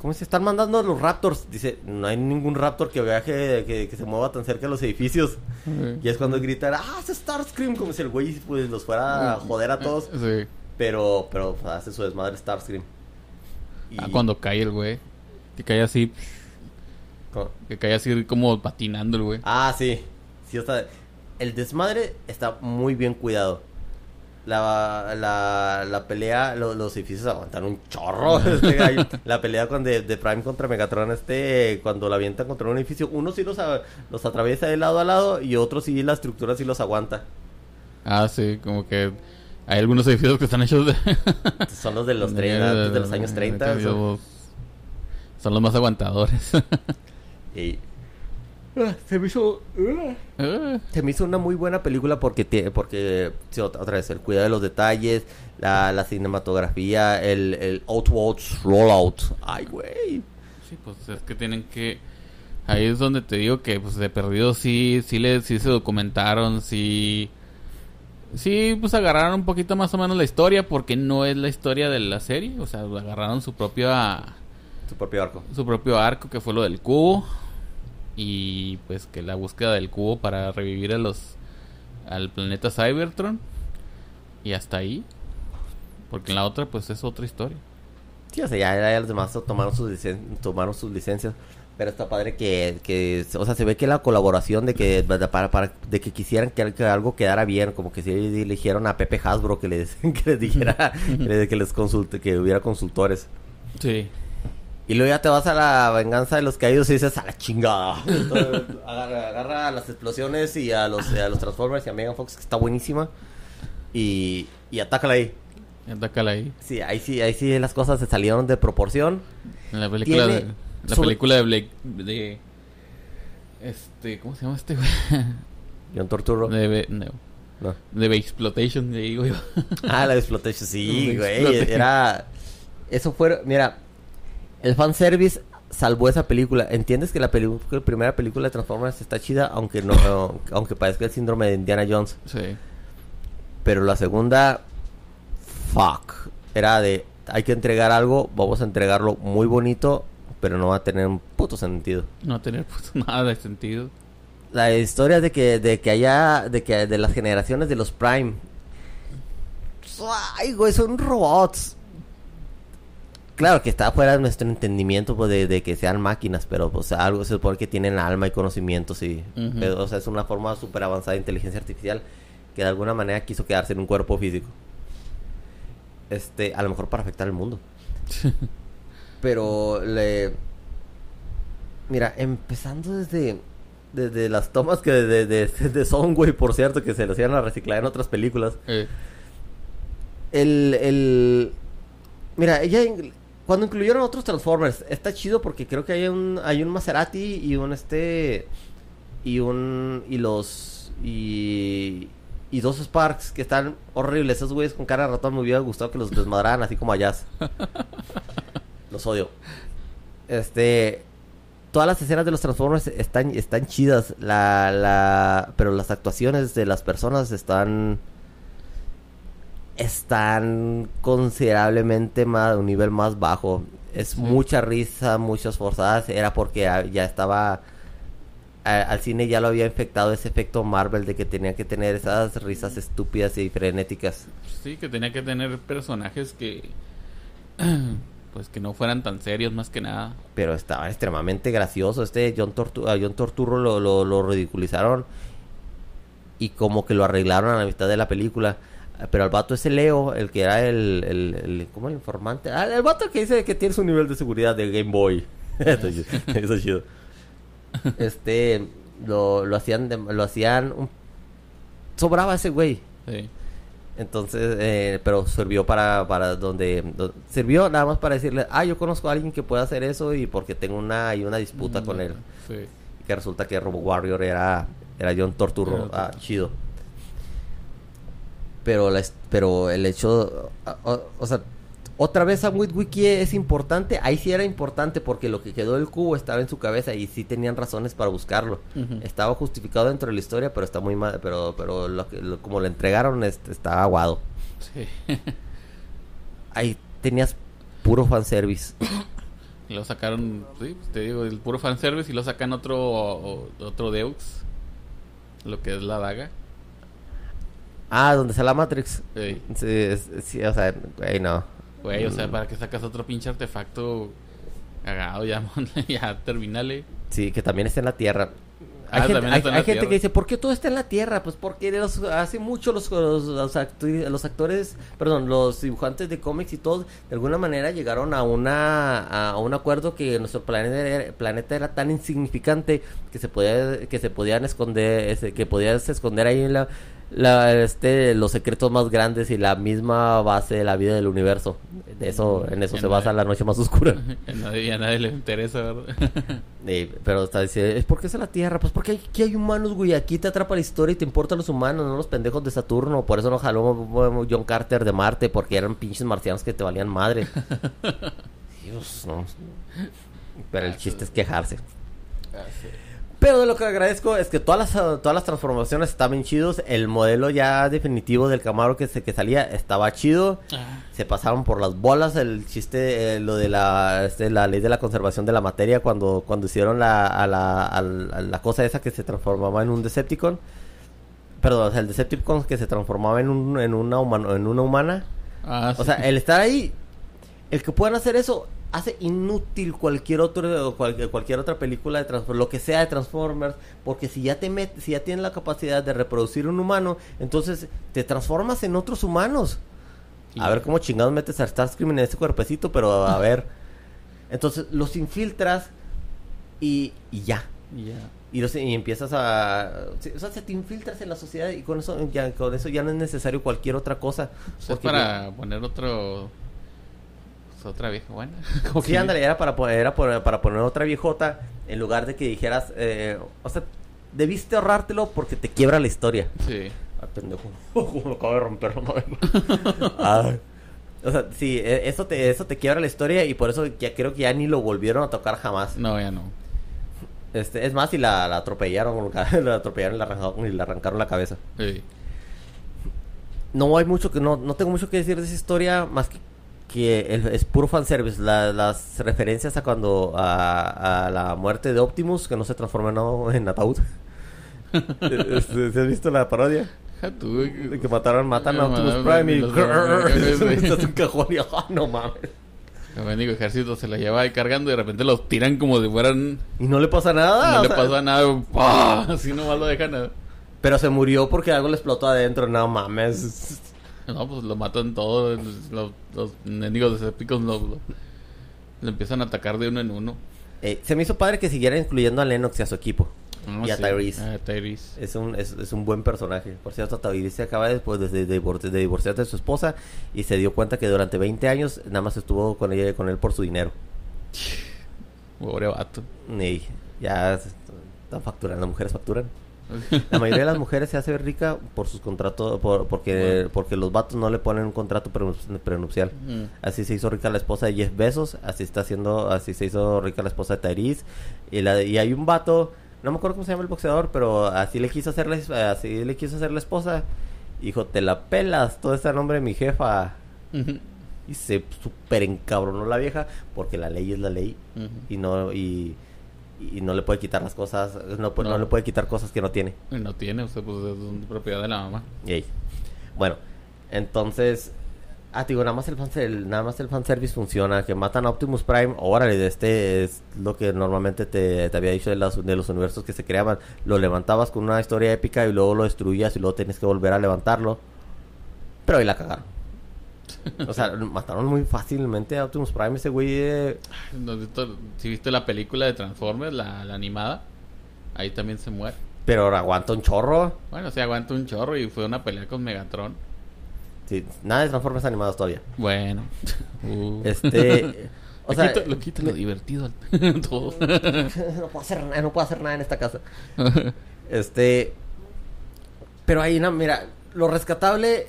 cómo se están mandando los Raptors? Dice, no hay ningún Raptor que viaje, que, que se mueva tan cerca de los edificios, y es cuando gritan, ah, es Starscream, como si el güey pues los fuera a joder a todos, pero, pero pues, hace su desmadre Starscream. Ah, cuando cae el güey. Que cae así. Que cae así como patinando el güey. Ah, sí. Sí, o sea, el desmadre está muy bien cuidado. La, la, la pelea, los edificios aguantan un chorro. Este, la pelea con de, Prime contra Megatron, este, cuando la avientan contra un edificio, uno sí los, los atraviesa de lado a lado y otro sí la estructura sí los aguanta. Ah, sí, como que hay algunos edificios que están hechos de... son los de los, de los años 30. Son, los más aguantadores. y... Ah, se me hizo... Ah. Se me hizo una muy buena película porque, porque otra vez, el cuidado de los detalles, la, cinematografía, el, el rollout. Ay, güey. Sí, pues es que tienen que... Ahí es donde te digo que pues de perdido sí, sí, le, sí se documentaron, sí... Sí, pues agarraron un poquito más o menos la historia porque no es la historia de la serie, o sea, agarraron su propio su propio arco. Su propio arco que fue lo del cubo y pues que la búsqueda del cubo para revivir a los al planeta Cybertron y hasta ahí. Porque en la otra pues es otra historia. Sí, o sea, ya, ya los demás tomaron sus, tomaron sus licencias. Pero está padre que, que, o sea, se ve que la colaboración de que para, para de que quisieran que, algo quedara bien, como que si eligieron a Pepe Hasbro que les, que les dijera, que les, consulte, que hubiera consultores. Sí. Y luego ya te vas a la venganza de los caídos y dices a la chingada. agarra, a las explosiones y a los, a los Transformers y a Megan Fox, que está buenísima. Y, y atácala ahí. Atácala ahí. Sí, ahí sí, ahí sí las cosas se salieron de proporción. En la película de la película de Blake. De. Este. ¿Cómo se llama este güey? John Torturro. De, no. No. De Exploitation, digo yo. Ah, la de Exploitation, sí, güey. Era. Eso fue. Mira, el fanservice salvó esa película. ¿Entiendes que la, primera película de Transformers está chida? Aunque no aunque parezca el síndrome de Indiana Jones. Sí. Pero la segunda. Fuck. Era de. Hay que entregar algo. Vamos a entregarlo muy bonito. Pero no va a tener un puto sentido. No tener pues, nada de sentido. La historia de que, de que haya, de que de las generaciones de los Prime. Ay, güey, son robots. Claro que está fuera de nuestro entendimiento pues, de, de que sean máquinas, pero pues algo se supone que tienen alma y conocimientos y, Ujú. pero, o sea, es una forma súper avanzada de inteligencia artificial que de alguna manera quiso quedarse en un cuerpo físico. Este, a lo mejor para afectar al mundo. Pero le. Mira, empezando desde. Desde las tomas que de, de, de Son, güey, por cierto, que se lo hacían a reciclar en otras películas. Eh, El. el mira, ella. Cuando incluyeron otros Transformers, está chido porque creo que hay un, hay un Maserati y un este. Y un. Y los. Y. Y dos Sparks que están horribles. Esos güeyes con cara de ratón me hubiera gustado que los desmadraran así como a Jazz. Los odio. Este. Todas las escenas de los Transformers están, están chidas. La, la, pero las actuaciones de las personas están. Están considerablemente más, a un nivel más bajo. Es Sí. mucha risa, muchas forzadas. Era porque ya estaba. a- al cine ya lo había infectado ese efecto Marvel de que tenía que tener esas risas estúpidas y frenéticas. sí, que tenía que tener personajes que. Pues que no fueran tan serios, más que nada. pero estaba extremadamente gracioso. Este John, Tortu a John Torturro lo, lo, lo ridiculizaron y como que lo arreglaron a la mitad de la película. Pero el vato ese Leo, el que era el, el, el- ¿cómo el informante? Ah, el vato que dice que tiene su nivel de seguridad de Game Boy. Eso es chido. Este, lo, lo hacían, de- lo hacían, un- sobraba ese güey. Sí. Entonces, eh, pero sirvió para, para donde, do- sirvió nada más para decirle, ah, yo conozco a alguien que puede hacer eso y porque tengo una, hay una disputa con él. Sí. Que resulta que Robo Warrior era, era John Torturro, Era ah, chido. Pero, la, es- pero el hecho, o, o sea, otra vez a Wiki es importante, ahí sí era importante porque lo que quedó del cubo estaba en su cabeza y sí tenían razones para buscarlo. Estaba justificado dentro de la historia, pero está muy mal, pero, pero lo que- lo- como lo entregaron este, está aguado. Sí. Ahí tenías puro fanservice. Lo sacaron, sí, pues, te digo, el puro fanservice y lo sacan otro otro Deux. Lo que es la daga. Ah, donde está la Matrix. Sí. Sí, o sea, güey, no. Güey, o sea, Mm. para que sacas otro pinche artefacto cagado ya, ya terminale. Sí, que también está en la Tierra. Hay, Ah, gente, hay- en gente Tierra. que dice, ¿por qué todo está en la Tierra? Pues porque los- hace mucho los, los, los actu- los actores, perdón, los dibujantes de cómics y todos, de alguna manera llegaron a una a un acuerdo que nuestro planeta era, planeta era tan insignificante que se podía que se podían esconder, que podías esconder ahí la, la, este, los secretos más grandes y la misma base de la vida del universo. De eso, en eso se basa la noche más oscura. A nadie, a nadie le interesa, ¿verdad? Pero está diciendo, ¿es porque es la Tierra? Pues porque aquí hay humanos, güey. Aquí te atrapa la historia y te importan los humanos, no los pendejos de Saturno. Por eso no jaló John Carter de Marte, porque eran pinches marcianos que te valían madre. Dios, no. Pero el chiste es quejarse. Pero de lo que agradezco es que todas las, todas las transformaciones estaban chidos. El modelo ya definitivo del Camaro que, se, que salía estaba chido. Se pasaron por las bolas el chiste, eh, lo de la, este, la ley de la conservación de la materia cuando, cuando hicieron la, a la, a la cosa esa que se transformaba en un Decepticon. Perdón, o sea, el Decepticon que se transformaba en, un, en, una, humano, en una humana. Ah, O sí. sea, el estar ahí, el que puedan hacer eso, hace inútil cualquier otro cual- cualquier otra película de Transformers, lo que sea de Transformers, porque si ya te met- si ya tienes la capacidad de reproducir un humano, entonces te transformas en otros humanos. A ver cómo chingados metes a Starscream en ese cuerpecito, pero a ver. Entonces los infiltras y, y ya. Y ya. Y, los- y empiezas a... o sea, se te infiltras en la sociedad y con eso ya, con eso ya no es necesario cualquier otra cosa. O sea, es porque para poner otro. Pues, otra vieja buena. Como Sí, ándale, era para, poner, era para poner otra viejota en lugar de que dijeras, eh, o sea, debiste ahorrártelo porque te quiebra la historia. Sí. Ah, pendejo. Como lo acabo de romper, no Ay. O sea, sí, e- eso te, eso te quiebra la historia y por eso ya creo que ya ni lo volvieron a tocar jamás. No, ya no. Este, es más, y la, la atropellaron, la atropellaron y le arrancaron, y le arrancaron la cabeza. Sí. No hay mucho que, no, no tengo mucho que decir de esa historia, más que, que el- es puro fanservice. La, las referencias a cuando, a, a la muerte de Optimus, que no se transforma no, en ataúd. Este, ¿Sí has visto la parodia? De que mataron, matan a Optimus Prime y... Estás un cajón y... ah, no mames. El mendigo ejército se la lleva ahí cargando y de repente los tiran como si fueran. Y no le pasa nada. no le sea, pasa nada. ¡pah! Así nomás lo dejan. a- Pero se murió porque algo le explotó adentro. No mames. No, pues lo matan todos. Los, los mendigos épicos lo, lo, lo empiezan a atacar de uno en uno. Eh, se me hizo padre que siguiera incluyendo a Lennox y a su equipo. Y a sí. Tyrese. Tyrese. Es un, es, es un buen personaje. Por cierto, Tyrese se acaba después de, de, de divorciarse de su esposa y se dio cuenta que durante 20 años nada más estuvo con ella con él por su dinero. Pobre vato. Y ya están facturando, las mujeres facturan. La mayoría de las mujeres se hace rica por sus contratos, por, porque, Bueno. porque los vatos no le ponen un contrato prenupci- prenupcial. Mm. Así se hizo rica la esposa de Jeff Bezos, así está haciendo, así se hizo rica la esposa de Tyrese. Y, la, y hay un vato, no me acuerdo cómo se llama el boxeador, pero así le quiso hacer la, así le quiso hacer la esposa. Hijo, te la pelas, todo este nombre de mi jefa. Y se super encabronó la vieja, porque la ley es la ley. Y no, y, y no le puede quitar las cosas, no, no No. le puede quitar cosas que no tiene. No tiene, o sea, pues es propiedad de la mamá. Yay. Bueno, entonces, ah, digo, nada más el, fanser- el- nada más el fanservice funciona, que matan a Optimus Prime, órale, de este es lo que normalmente te, te había dicho de, las- de los universos que se creaban, lo levantabas con una historia épica y luego lo destruías y luego tenías que volver a levantarlo, pero ahí la cagaron. O sea, mataron muy fácilmente a Optimus Prime, ese güey eh, ¿No has visto- Si viste la película de Transformers, la, la animada, ahí también se muere. pero aguanta un chorro. Bueno, se aguanta un chorro y fue una pelea con Megatron. Sí, nada de Transformers animados todavía. Bueno. Uh. Este, o sea, lo quita lo divertido todo. no puedo hacer nada, no puedo hacer nada en esta casa. Este. Pero ahí, no, mira, lo rescatable.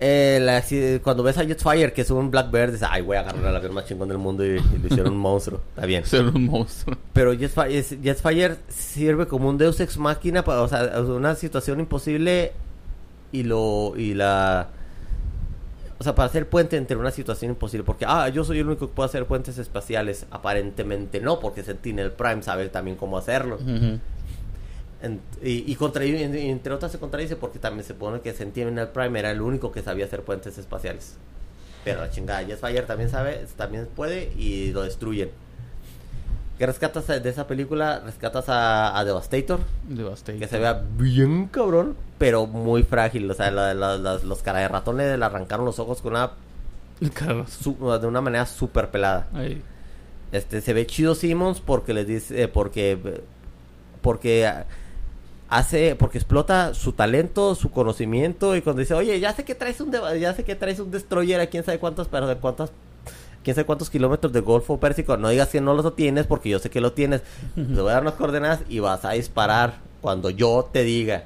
Eh, la- cuando ves a Jetfire, que es un Blackbird, dices, ay, voy a agarrar al avión más chingón del mundo y, y lo hicieron un monstruo. Está bien. Ser un monstruo. Pero Jetfire, sirve como un Deus Ex Máquina, para, o sea, una situación imposible y lo. y la. O sea, para hacer puente entre una situación imposible. Porque, ah, yo soy el único que puede hacer puentes espaciales. Aparentemente no, porque Sentinel Prime sabe también cómo hacerlo. Ujú. En- y, y contra- entre otras se contradice porque también se supone que Sentinel Prime era el único que sabía hacer puentes espaciales. Pero la chingada, Jetfire también sabe, también puede y lo destruyen. ¿Qué rescatas de esa película? Rescatas a, a Devastator, Devastator. que se vea bien cabrón, pero muy frágil. O sea, la- la- las- los cara de ratón le, arrancaron los ojos con una, su- de una manera súper pelada. Ahí. Este se ve chido Simmons porque les dice eh, porque porque hace porque explota su talento, su conocimiento y cuando dice, "Oye, ya sé que traes un ya sé que traes un destroyer a quién sabe cuántas pero de cuántas quién sabe cuántos kilómetros de Golfo Pérsico, no digas que no lo tienes porque yo sé que lo tienes. Te voy a dar unas coordenadas y vas a disparar cuando yo te diga."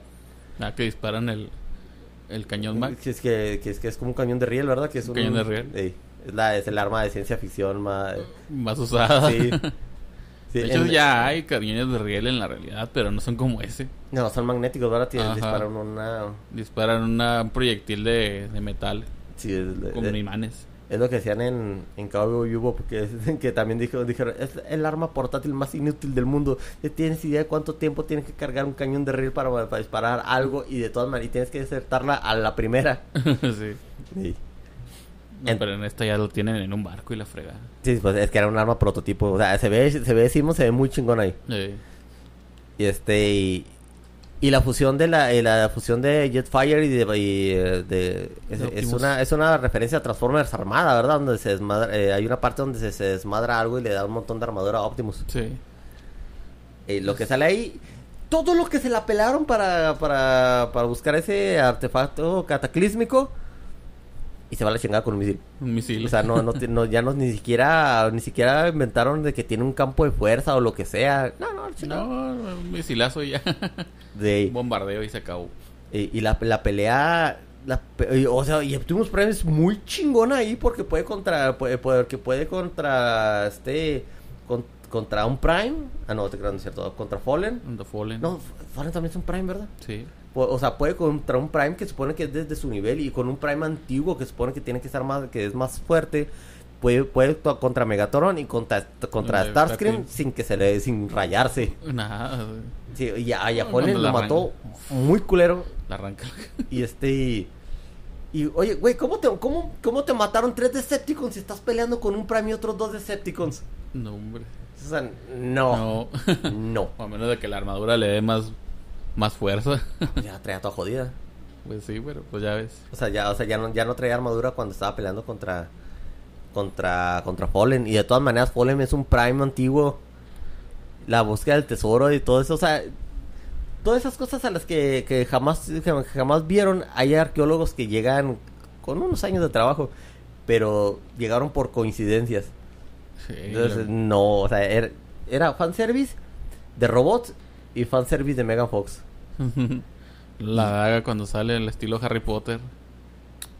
Ah, que disparan el, el cañón Mac. Que es que, que es que es como un cañón de riel, ¿verdad? Que es un Cañón de riel. Sí, es la es el arma de ciencia ficción más Más usada. sí. Sí, de hecho, ya hay cañones de riel en la realidad, pero no son como ese. No, son magnéticos, ¿verdad? Tienen, disparan una... Disparan una, un proyectil de, de metal, Sí, es, como es- imanes. es lo que decían en, en Cowboy Bebop, es- que también dijo, dijeron, es el arma portátil más inútil del mundo. ¿Ya ¿Tienes idea de cuánto tiempo tienes que cargar un cañón de riel para, para disparar algo? Y de todas maneras, y tienes que desertarla a la primera. sí. Sí. No, En- pero en esta ya lo tienen en un barco y la fregada. Sí, pues es que era un arma prototipo. O sea, se ve, se ve, decimos, se ve muy chingón ahí. Sí. Y este y, y la fusión de la, y la fusión de Jetfire y de, y, eh, de- es, una es una referencia a Transformers Armada, ¿verdad? Donde se desmadra, eh, hay una parte donde se, se desmadra algo y le da un montón de armadura a Optimus. Sí. Y lo que sale ahí todo lo que se la pelaron para, para, para buscar ese artefacto cataclísmico y se va a la chingada con un misil. Un misil. O sea, no, no, ya no ni siquiera, ni siquiera inventaron de que tiene un campo de fuerza o lo que sea. No, no, chingada. no, un misilazo y ya. De, Un bombardeo y se acabó. y, y la, la pelea, la o sea, y Optimus Prime es muy chingona ahí porque puede contra, puede, porque puede contra, este, con- contra un Prime. Ah, no, te creo, no es cierto, contra Fallen. The Fallen. No, Fallen también es un Prime, ¿verdad? Sí. O sea, puede contra un Prime que supone que es desde su nivel y con un Prime antiguo que supone que tiene que estar más, que es más fuerte. Puede, puede contra Megatron y contra, contra Starscream sin que se le, sin rayarse. Nada. Sí, y a, y a No, Fallen no lo mató muy culero. La arranca. Y este. Y, oye, güey, ¿cómo te, cómo, ¿cómo te mataron tres Decepticons si estás peleando con un Prime y otros dos Decepticons? No, hombre. O sea, no. No. No. A menos de que la armadura le dé más, más fuerza. Ya traía toda jodida. Pues sí, pero pues ya ves. O sea, ya, o sea, ya no, ya no traía armadura cuando estaba peleando contra. Contra. Contra Fallen. Y de todas maneras, Fallen es un Prime antiguo. La búsqueda del tesoro y todo eso. O sea. Todas esas cosas a las que, que jamás, que jamás vieron. Hay arqueólogos que llegan con unos años de trabajo. Pero llegaron por coincidencias. Sí, Entonces, no, o sea, era, era fanservice de robots y fanservice de Megan Fox. la daga cuando sale el estilo Harry Potter.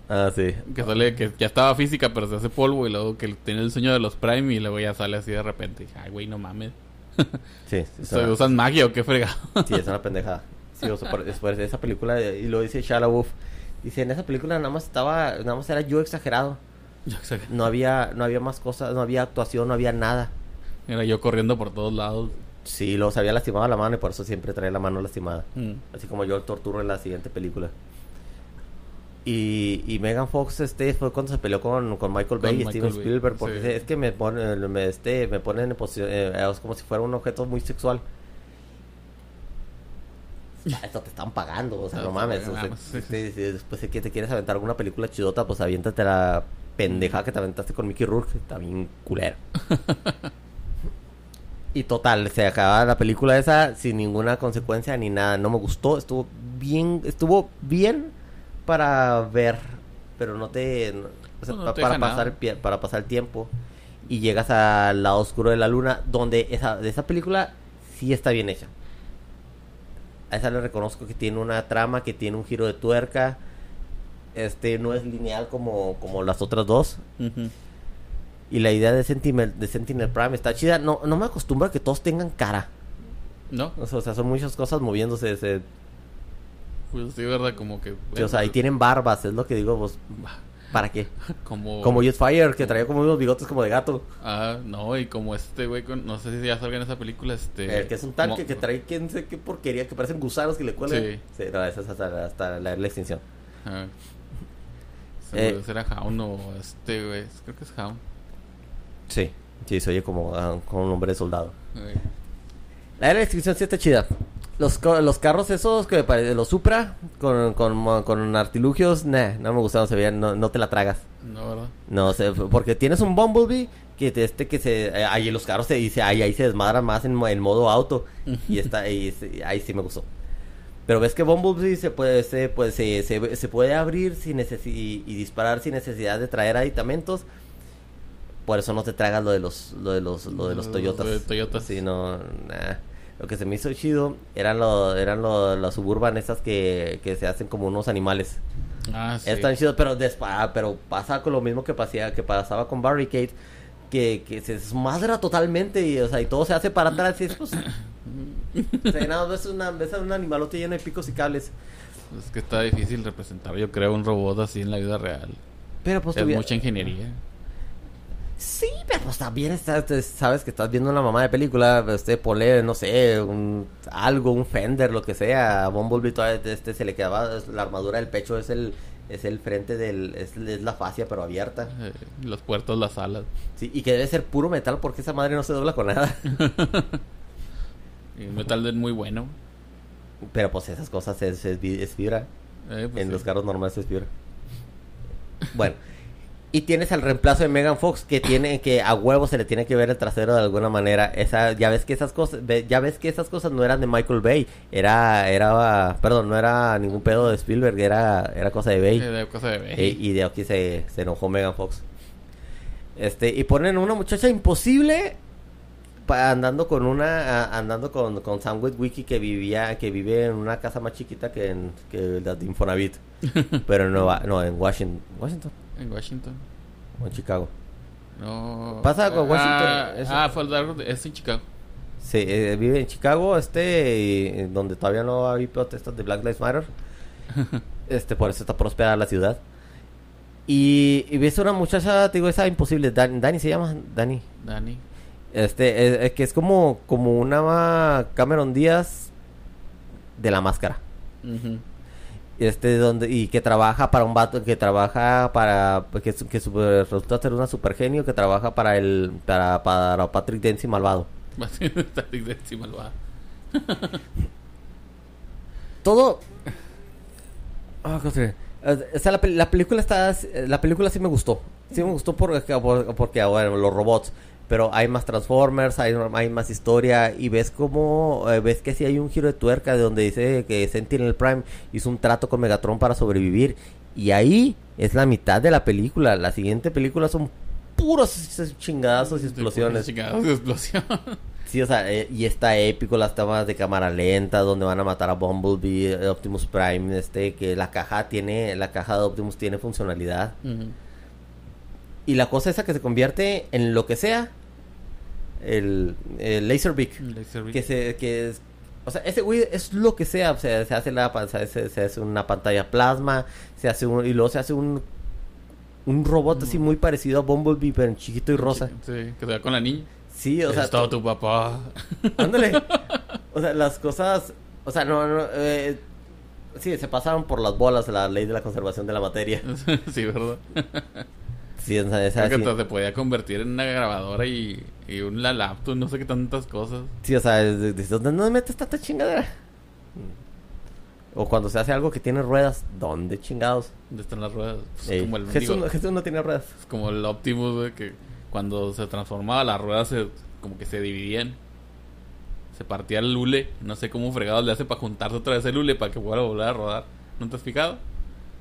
Ah, sí. Que sale, que ya estaba física, pero se hace polvo. Y luego que tiene el sueño de los Prime. Y luego ya sale así de repente. Ay, güey, no mames. Sí, es ¿Se una, ¿Usan magia o qué fregado? sí, es una pendejada. Sí, o sea, por- después de esa película, eh, y lo dice LaBeouf, dice, en esa película nada más estaba, nada más era yo exagerado. Yo sé. No había, no había más cosas, no había actuación, no había nada. Era yo corriendo por todos lados. Sí, lo se había lastimado la mano y por eso siempre trae la mano lastimada. Mm. Así como yo el torturo en la siguiente película. Y, y Megan Fox este fue cuando se peleó con, con Michael Con Bay y Michael Steven Bay, Spielberg porque sí. es que me ponen me, este me ponen en posición eh, es como si fuera un objeto muy sexual. Esto te están pagando, o sea, No, no mames. no o sea, sí, si- si- si después de que te quieres aventar alguna película chidota, pues aviéntate la pendeja que te aventaste con Mickey Rourke, está bien culero. Y total, se acaba la película esa sin ninguna consecuencia ni nada. No me gustó, estuvo bien, estuvo bien para ver, pero no te, no- o sea, No, no pa- te para pasar nada. para pasar el tiempo y llegas al lado oscuro de la luna, donde esa de esa película sí está bien hecha. A esa le reconozco que tiene una trama, que tiene un giro de tuerca. Este no es lineal como, como las otras dos. Y la idea de Sentinel, de Sentinel Prime está chida. No, no me acostumbro a que todos tengan cara. ¿No? O sea, o sea, son muchas cosas moviéndose. se- Pues sí, ¿verdad? Como que... sí, o sea, y tienen barbas, es lo que digo, pues, ¿para qué? Como... Como Jetfire, que traía como unos bigotes como de gato. Ah, no, y como este güey, con- no sé si ya salga en esa película, este... El que es un tanque como- que trae quién sé qué porquería, que parecen gusanos que le cuelgan. Sí. Sí, no, esa es hasta, hasta la, la extinción. Ah. Eh. Será Hound o este, güey. Creo que es Hound. Sí. Sí, se oye como, ah, como un hombre de soldado. La de la extinción sí está chida. Los, los carros esos que los Supra con, con, con artilugios, nah, no me gustaron, se veían, no, no te la tragas. No, ¿verdad? No sé, porque tienes un Bumblebee que te- este que se eh, ahí los carros se dice ahí ahí se desmadran más en, en modo auto y está ahí, se- ahí sí me gustó. Pero ves que Bumblebee se puede se, pues, se, se, se puede abrir sin necesi- y, y disparar sin necesidad de traer aditamentos. Por eso no te tragas lo de los lo de los lo de los Lo Toyotas. de Toyotas. Sí, no, nah. Lo que se me hizo chido eran lo, eran lo, las suburban estas que, que se hacen como unos animales. Ah, sí. Están chidos, pero despa- pero pasa con lo mismo que pasía, que pasaba con Barricade, que, que se desmadra totalmente y, o sea, y todo se hace para atrás y es pues... o sea, nada, ves, una, ves a un animalote lleno de picos y cables. Es que está difícil representar, yo creo, un robot así en la vida real. Pero pues es tuviera- mucha ingeniería. Sí, pero pues también estás- sabes que estás viendo una mamá de película, este, ponle, no sé, un, algo, un Fender, lo que sea, a Bumblebee todavía este, se le quedaba, la armadura del pecho es el, es el frente del, es, es la fascia pero abierta. Eh, los puertos, las alas. Sí, y que debe ser puro metal porque esa madre no se dobla con nada. Y un metal de muy bueno. Pero pues esas cosas es, es, vi- es fibra. Eh, pues en sí. los carros normales es fibra. Bueno. Y tienes al reemplazo de Megan Fox que tiene que a huevo se le tiene que ver el trasero de alguna manera. Esa ya ves que esas cosas ya ves que esas cosas no eran de Michael Bay, era era perdón, no era ningún pedo de Spielberg, era era cosa de Bay. De cosa de Bay. Y de aquí se, se enojó Megan Fox. Este, y ponen una muchacha imposible pa- andando con una a- andando con, con Sam Witwicky que vivía que vive en una casa más chiquita que en que la de Infonavit, pero en Nueva, no en Washington, Washington En Washington. o en Chicago. No. Pasa con Washington, Ah, eso. ah, es en Chicago. Sí, eh, vive en Chicago, este, donde todavía no hay protestas de Black Lives Matter. Este, por eso está próspera la ciudad. Y, y ves una muchacha, te digo, esa imposible, Dan- Dani se llama, Dani. Dani. Este, es, es que es como, como una Cameron Díaz de la máscara. Ujú. Este, donde, y que trabaja para un vato, que trabaja para, que, que su- resulta ser una super genio, que trabaja para el, para, para Patrick Dempsey malvado. Va a ser Static de encima malvada. todo Ah. Eh, o sea, la, la película está la película sí me gustó sí me gustó porque por- porque bueno, los robots pero hay más Transformers hay, hay más historia y ves como eh, ves que sí hay un giro de tuerca de donde dice que Sentinel Prime hizo un trato con Megatron para sobrevivir y ahí es la mitad de la película la siguiente película son puros chingadazos y explosiones Chingados de explosión. Sí, o sea, eh, y está épico las tomas de cámara lenta donde van a matar a Bumblebee, eh, Optimus Prime, este, que la caja tiene, la caja de Optimus tiene funcionalidad. Y la cosa esa que se convierte en lo que sea, el, el Laserbeak, Laser que se, que es, o sea, ese güey es lo que sea, o sea, se hace la, se, se hace una pantalla plasma, se hace un, y luego se hace un, un robot así muy parecido a Bumblebee, pero en chiquito y rosa. Sí, que se va con la niña. Sí, o sea, todo tu papá. Ándale. O sea, las cosas. O sea, no, no. Eh, sí, se pasaron por las bolas la ley de la conservación de la materia. sí, ¿verdad? Sí, o sea, esa- Creo que sí, se podía convertir en una grabadora y, y una laptop, no sé qué tantas cosas. sí, o sea, es de- de- ¿dónde no metes tanta chingadera? O cuando se hace algo que tiene ruedas, ¿dónde chingados? ¿Dónde están las ruedas? Pues Ey, como el Jesús, digo, Jesús no tiene ruedas. es como el Optimus, güey, que cuando se transformaba las ruedas se, como que se dividían. Se partía el lule. No sé cómo fregados le hace para juntarse otra vez el lule para que pueda volver a rodar. ¿No te has fijado?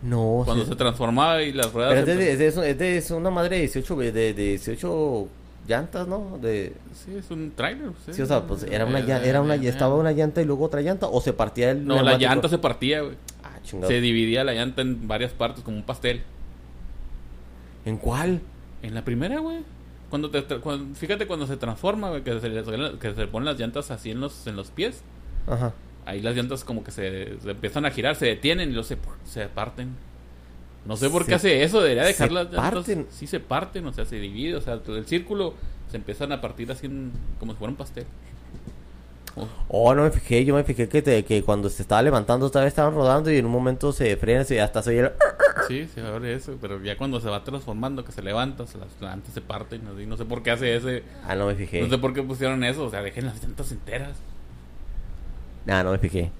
No, Cuando sí. se transformaba y las ruedas... Pero es de, es de- es de- es una madre de 18, güey, de, de 18 llantas, ¿no? De, Sí, es un trailer. sí, o sea, pues era una, Eh, era una, eh, estaba una llanta y luego otra llanta, o se partía el No, la llanta se partía, güey. Ah, chingado. Se dividía la llanta en varias partes como un pastel. ¿En cuál? En la primera, güey. Cuando te, cuando- fíjate cuando se transforma, güey, que se, que se le ponen las llantas así en los, en los pies. Ajá. Ahí las llantas como que se, se empiezan a girar, se detienen y luego se, se parten. No sé por Se- qué hace eso, debería se dejar las llantas. parten. Sí se parten, o sea, se divide, o sea, el círculo se empiezan a partir así en- como si fuera un pastel. Oh, Oh, no me fijé, yo me fijé que, te- que cuando se estaba levantando otra vez estaban rodando y en un momento se frenan y hasta se oye el... sí, se abre eso, pero ya cuando se va transformando, que se levanta, se las llantas se parten, así, no sé por qué hace ese... Ah, no me fijé. No sé por qué pusieron eso, o sea, dejen las llantas enteras. Ah, no me fijé.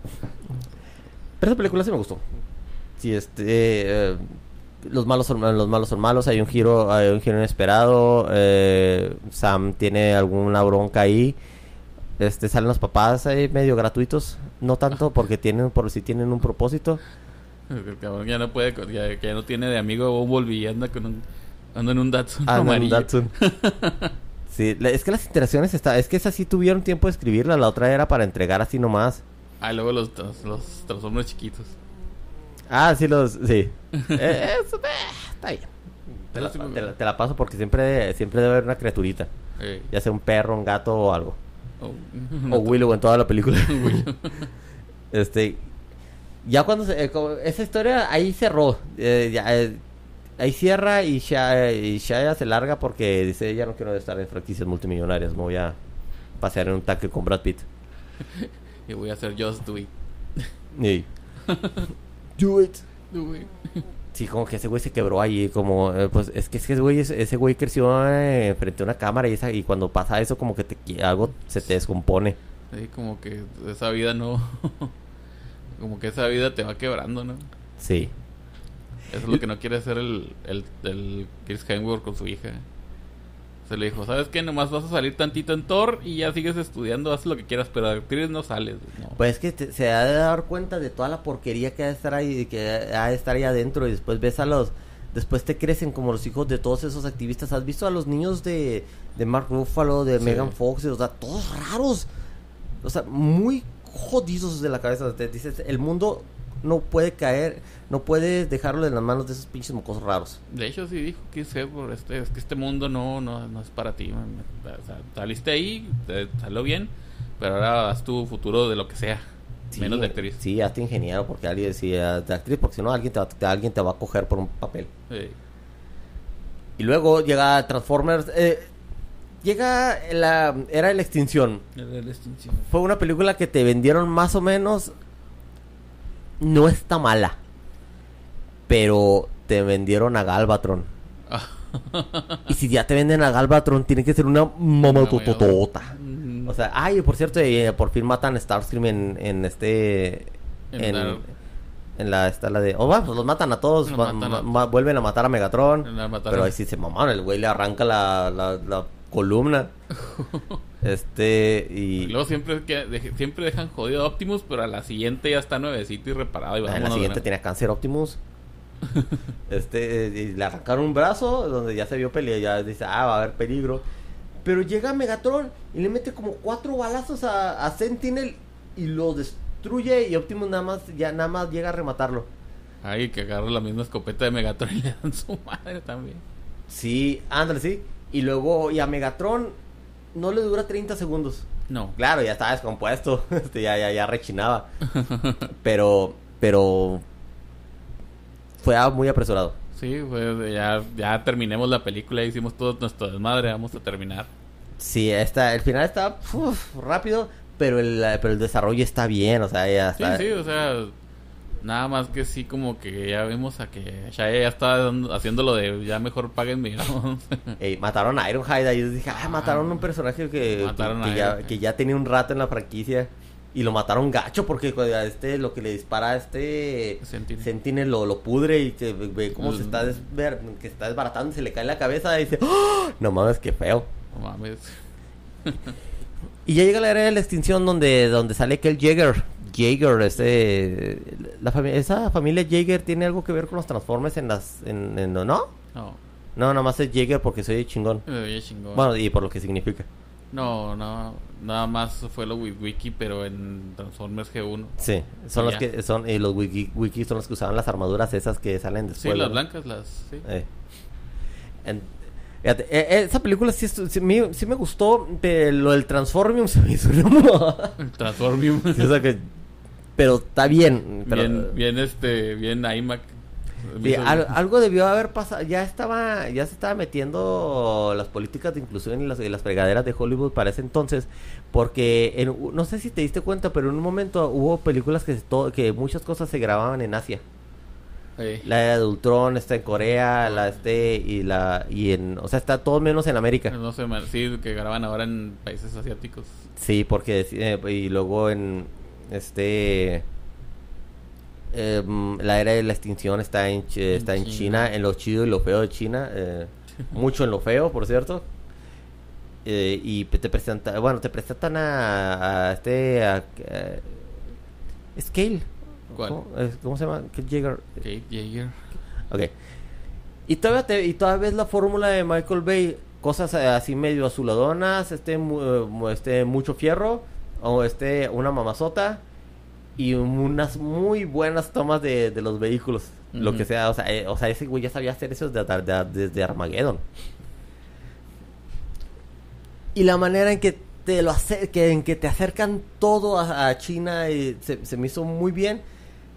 Pero esa película sí me gustó. Sí, este... eh, los malos son los malos son malos, hay un giro, hay un giro inesperado, eh, Sam tiene alguna bronca ahí. Este salen los papás ahí medio gratuitos, no tanto porque tienen por si tienen un propósito. El cabrón ya no puede, ya, ya no tiene de amigo Bumblebee anda con un, anda en un Datsun Ah, no, amarillo. Datsun. Sí, es que las interacciones está, es que esas sí tuvieron tiempo de escribirla, la otra era para entregar así nomás. Ah, y luego los, trans- los Transformers chiquitos. Ah, sí los, sí. Eh, eso, eh, está bien. Te la, te te paso porque siempre, siempre debe haber una criaturita, Eh, ya sea un perro, un gato o algo. oh, O Willow en toda la película. Este, ya cuando se, eh, esa historia ahí cerró, ya, ahí cierra y Shia, y Shia se larga porque dice ya no quiero estar en franquicias multimillonarias, me voy a pasear en un tanque con Brad Pitt. y voy a hacer Just Do It. Do it. Do it. Sí, como que ese güey se quebró ahí, como, eh, pues es que ese güey, ese güey creció eh, frente a una cámara y, esa, y cuando pasa eso como que te, algo se te descompone. Sí, como que esa vida no... como que esa vida te va quebrando, ¿no? Sí. Eso es lo que no quiere hacer el, el, el Chris Hemsworth con su hija. Se le dijo, ¿sabes qué? Nomás vas a salir tantito en Thor y ya sigues estudiando, haz lo que quieras, pero de actriz no sales. No. Pues es que te- se ha de dar cuenta de toda la porquería que ha de estar ahí, que ha de estar ahí adentro y después ves a los... Después te crecen como los hijos de todos esos activistas. ¿Has visto a los niños de, de Mark Ruffalo, de Sí. Megan Fox? O sea, todos raros. O sea, muy jodidos de la cabeza. Te dices, el mundo no puede caer, no puede dejarlo en las manos de esos pinches mocosos raros. De hecho, sí dijo Hemsworth, este, es que este mundo no, no, no es para ti. man. O sea, saliste ahí, te salió bien, pero ahora haz tu futuro de lo que sea. Sí, menos de actriz. Sí, hazte ingeniero porque alguien decía de actriz, porque si no alguien te, va, te- alguien te va a coger por un papel. Sí. Y luego llega Transformers. eh, llega la era de la extinción. Fue una película que te vendieron más o menos. No está mala. Pero te vendieron a Galvatron. Y si ya te venden a Galvatron, tiene que ser una mamatototota. Mm, O sea, ay, por cierto, eh, por fin matan a Starscream en, en este. En En, la- en la, de. Oh, bueno, pues los matan a todos. Los ma- matan a- ma- ma- vuelven a matar a Megatron. Pero ahí sí se mamaron. El güey le arranca la, la, la columna. este. Y Y. luego siempre, que, siempre dejan jodido a Optimus, pero a la siguiente ya está nuevecito y reparado. Y en la siguiente tenía cáncer Optimus. este. eh, Y le arrancaron un brazo. Donde ya se vio pelea. Ya dice, ah, va a haber peligro. Pero llega Megatron y le mete como cuatro balazos a, a Sentinel. Y lo destruye. Y Optimus nada más, ya nada más llega a rematarlo. Ay, que agarra la misma escopeta de Megatron y le dan su madre también. Sí, ándale, sí. Y luego, y a Megatron no le dura 30 segundos. No. Claro, ya estaba descompuesto. Este, ya, ya, ya rechinaba. pero, pero. Fue muy apresurado. Sí, pues ya, ya terminemos la película, hicimos todo nuestro desmadre, vamos a terminar. Sí, está, el final está uf, rápido, pero el, pero el desarrollo está bien, o sea, ya Sí, sí, o sea, nada más que sí como que ya vimos a que Shia ya está haciendo lo de ya mejor páguenme, digamos. Ey, mataron a Ironhide y yo dije, ah, mataron a un personaje que, Mataron que, a que ya, Ironhide. que ya tenía un rato en la franquicia. Y lo mataron gacho porque a este lo que le dispara a este Sentinel. Sentinel lo, lo pudre y que ve, cómo se está desver- que está desbaratando y se le cae la cabeza y dice, ¡Oh! no mames, qué feo. No mames. Y ya llega la era de la extinción donde, donde sale aquel Jaeger. Jaeger, este, la familia, esa familia Jaeger tiene algo que ver con los Transformers en las, en, en- ¿no? No, No, nada más es Jaeger porque soy chingón. chingón. Bueno, y por lo que significa. No, no, nada más fue lo Wiki, pero en Transformers G1. Sí, son los ya. que son y los wiki, wiki son los que usaban las armaduras esas que salen Sí, después. las ¿no? blancas, las... Sí. Eh. En- fíjate, eh, eh, esa película sí, sí, me, sí me gustó, pero lo del Transformium se me hizo mamada. Transformium. Sí, o sea que- pero está bien. Pero, bien, bien este, bien iMac. Sí, al- algo debió haber pasado. Ya estaba, ya se estaba metiendo las políticas de inclusión y las, y las fregaderas de Hollywood para ese entonces, porque en- no sé si te diste cuenta, pero en un momento hubo películas que se to- que muchas cosas se grababan en Asia. Eh, La de Ultron está en Corea, la este y la y en, o sea, está todo menos en América. no sé, sí, que graban ahora en países asiáticos. Sí, porque eh, y luego en este em, la era de la extinción está en, está en China. China, en lo chido y lo feo de China, eh, mucho en lo feo, por cierto. Eh, y te presentan, bueno, te presentan a, a este a, eh, Scale. ¿Cuál? ¿Cómo, Es- ¿Cómo se llama? Kid Jaeger. Kate Jaeger. Ok. Y todavía, te- y todavía ves la fórmula de Michael Bay. Cosas así medio azuladonas, este, mu- este mucho fierro, o este, una mamazota, y unas muy buenas tomas de, de los vehículos. Lo que sea, o sea, eh, o sea, ese güey ya sabía hacer eso desde, de- desde Armageddon. Y la manera en que te lo hace, que, en que te acercan todo a, a China y se, se me hizo muy bien.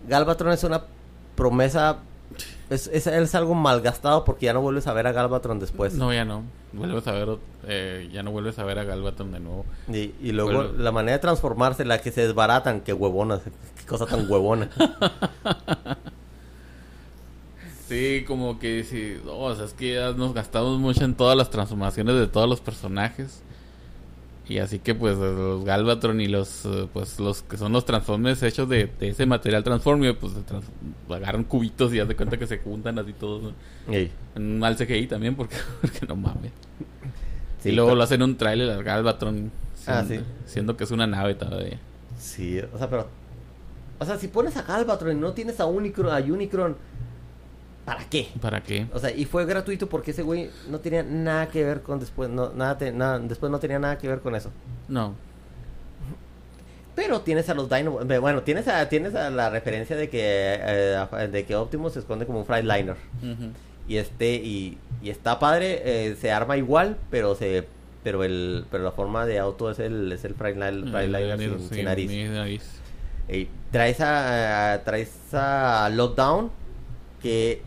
Galvatron es una promesa, es, es, es algo malgastado porque ya no vuelves a ver a Galvatron después. No, ya no. Vuelves a ver, eh, ya no vuelves a ver a Galvatron de nuevo. Y, y luego la manera de transformarse, la que se desbaratan, qué huevona, qué cosa tan huevona. Sí, como que sí, no, o sea, es que ya nos gastamos mucho en todas las transformaciones de todos los personajes. Y así que pues los Galvatron y los eh, pues los que son los Transformers hechos de, de ese material Transformer, pues trans- agarran cubitos y haz de cuenta que se juntan así todos. En un mal CGI también porque, porque no mames. Sí, y luego pero- lo hacen en un trailer al Galvatron Ah, siendo, sí. siendo que es una nave todavía. Sí, o sea, pero. O sea, si pones a Galvatron y no tienes a Unicron, a Unicron, ¿para qué? ¿Para qué? O sea, y fue gratuito porque ese güey no tenía nada que ver con después, no, nada, te- nada, después no tenía nada que ver con eso. No. Pero tienes a los Dino, bueno, tienes a, tienes a la referencia de que, eh, de que Optimus se esconde como un Freightliner. Y este, y, y está padre, eh, se arma igual, pero se, pero el, pero la forma de auto es el, es el Freightliner, Freightliner sin, sí, sin nariz. nariz. Traes a, traes a Lockdown que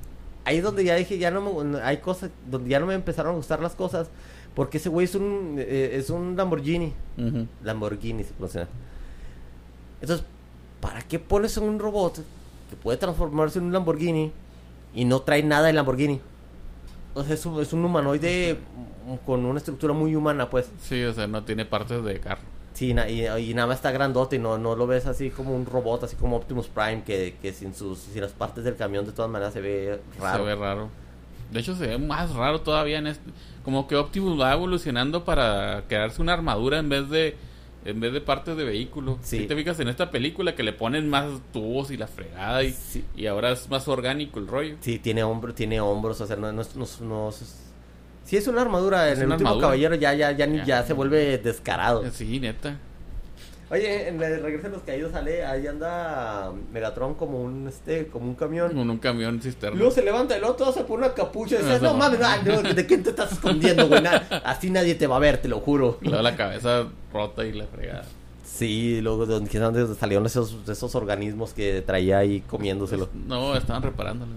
ahí es donde ya dije ya no me, hay cosas donde ya no me empezaron a gustar las cosas porque ese güey es un eh, es un Lamborghini Ujú. Lamborghini se pronuncia entonces para qué pones un robot que puede transformarse en un Lamborghini y no trae nada de Lamborghini o sea es un, es un humanoide con una estructura muy humana pues Sí, o sea, no tiene partes de carro. Sí, y, y nada más está grandote y no, no lo ves así como un robot, así como Optimus Prime, que, que sin sus sin las partes del camión de todas maneras se ve raro. Se ve raro. De hecho, se ve más raro todavía en este. Como que Optimus va evolucionando para crearse una armadura en vez de en vez de partes de vehículo. Sí. Si te fijas en esta película que le ponen más tubos y la fregada y, Sí. y ahora es más orgánico el rollo. Sí, tiene hombro, tiene hombros, o sea, no, no, no, no Sí es una armadura, Es en el último armadura. caballero ya, ya, ya, Ya. ya se vuelve descarado. Sí, neta. Oye, en el regreso de los caídos sale, ahí anda Megatron como un este, como un camión. Con un camión cisterna. luego se levanta luego todo se pone una capucha y dices, No, no no. mames, no, ¿de quién te estás escondiendo, güey? Así nadie te va a ver, te lo juro. Y luego la cabeza rota y la fregada. Sí, luego de donde, de donde salieron esos, esos organismos que traía ahí comiéndoselo. No, estaban reparándolo.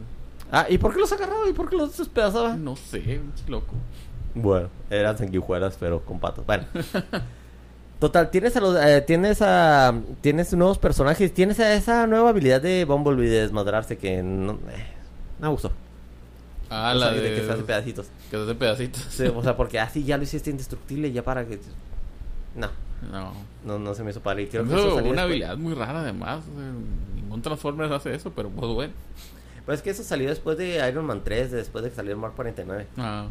Ah, ¿y por qué los agarraba y por qué los despedazaba? No sé, loco. Bueno, eran sanguijuelas, pero con patas. Bueno. Total, tienes a los, eh, tienes a, tienes nuevos personajes, tienes a esa nueva habilidad de Bumblebee de desmadrarse que no, eh, no me gustó. Ah, O la sea, de, que se hace pedacitos. que se hace pedacitos. Sí, o sea, porque así ya lo hiciste indestructible, ya para que... No, No. no, no se me hizo padre. Y creo que Eso, una después. habilidad muy rara además. o sea, ningún Transformers hace eso, pero pues bueno. Pues es que eso salió después de Iron Man 3, después de que salió el Mark 49. Ah,